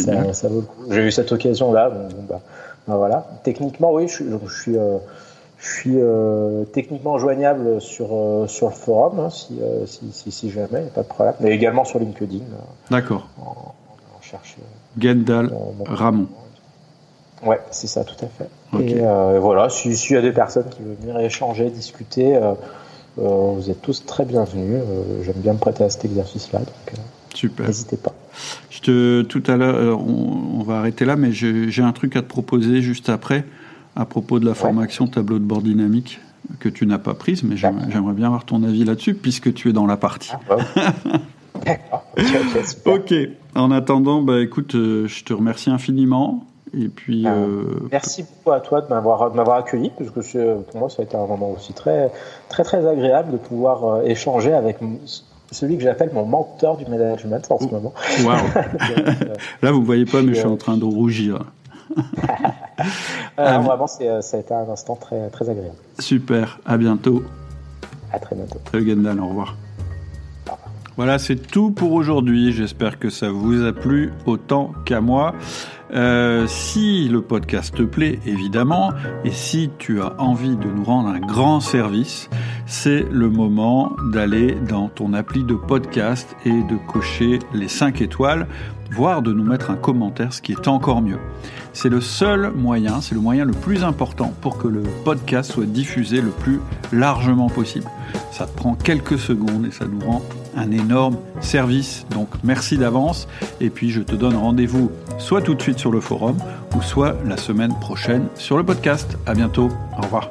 Ça, ça, vaut le coup. J'ai eu cette occasion là. Bon, bah, bah, voilà. Techniquement, oui, je, je suis je suis euh, techniquement joignable sur, euh, sur le forum, hein, euh, si, si, si, jamais, pas de problème, mais également sur LinkedIn. D'accord. On, cherche. Gendal Ramon. Ouais, c'est ça, tout à fait. Et voilà, s'il y a des personnes qui veulent venir échanger, discuter, vous êtes tous très bienvenus. J'aime bien me prêter à cet exercice-là, donc Super. n'hésitez pas. Je te, tout à l'heure, on, on, va arrêter là, mais j'ai un truc à te proposer juste après à propos de la formation tableau de bord dynamique que tu n'as pas prise, mais j'aimerais bien avoir ton avis là-dessus puisque tu es dans la partie. Ah, [laughs] bah ok. En attendant, bah, écoute, euh, je te remercie infiniment. Et puis, ah, euh, merci beaucoup à toi de m'avoir accueilli, parce que pour moi, ça a été un moment aussi très, très, très agréable de pouvoir euh, échanger avec celui que j'appelle mon mentor du management en ce moment. Wow. [laughs] Là, vous ne voyez pas, mais je suis en train de rougir. [laughs] Euh, vraiment, euh, ça a été un instant très, très agréable. Super, à bientôt. À très bientôt. Salut Gendal, au revoir. Voilà, c'est tout pour aujourd'hui. J'espère que ça vous a plu autant qu'à moi. Euh, si le podcast te plaît, évidemment, et si tu as envie de nous rendre un grand service, c'est le moment d'aller dans ton appli de podcast et de cocher les 5 étoiles, voire de nous mettre un commentaire, ce qui est encore mieux. C'est le seul moyen, c'est le moyen le plus important pour que le podcast soit diffusé le plus largement possible. Ça prend quelques secondes et ça nous rend un énorme service. Donc merci d'avance et puis je te donne rendez-vous soit tout de suite sur le forum ou soit la semaine prochaine sur le podcast. À bientôt. Au revoir.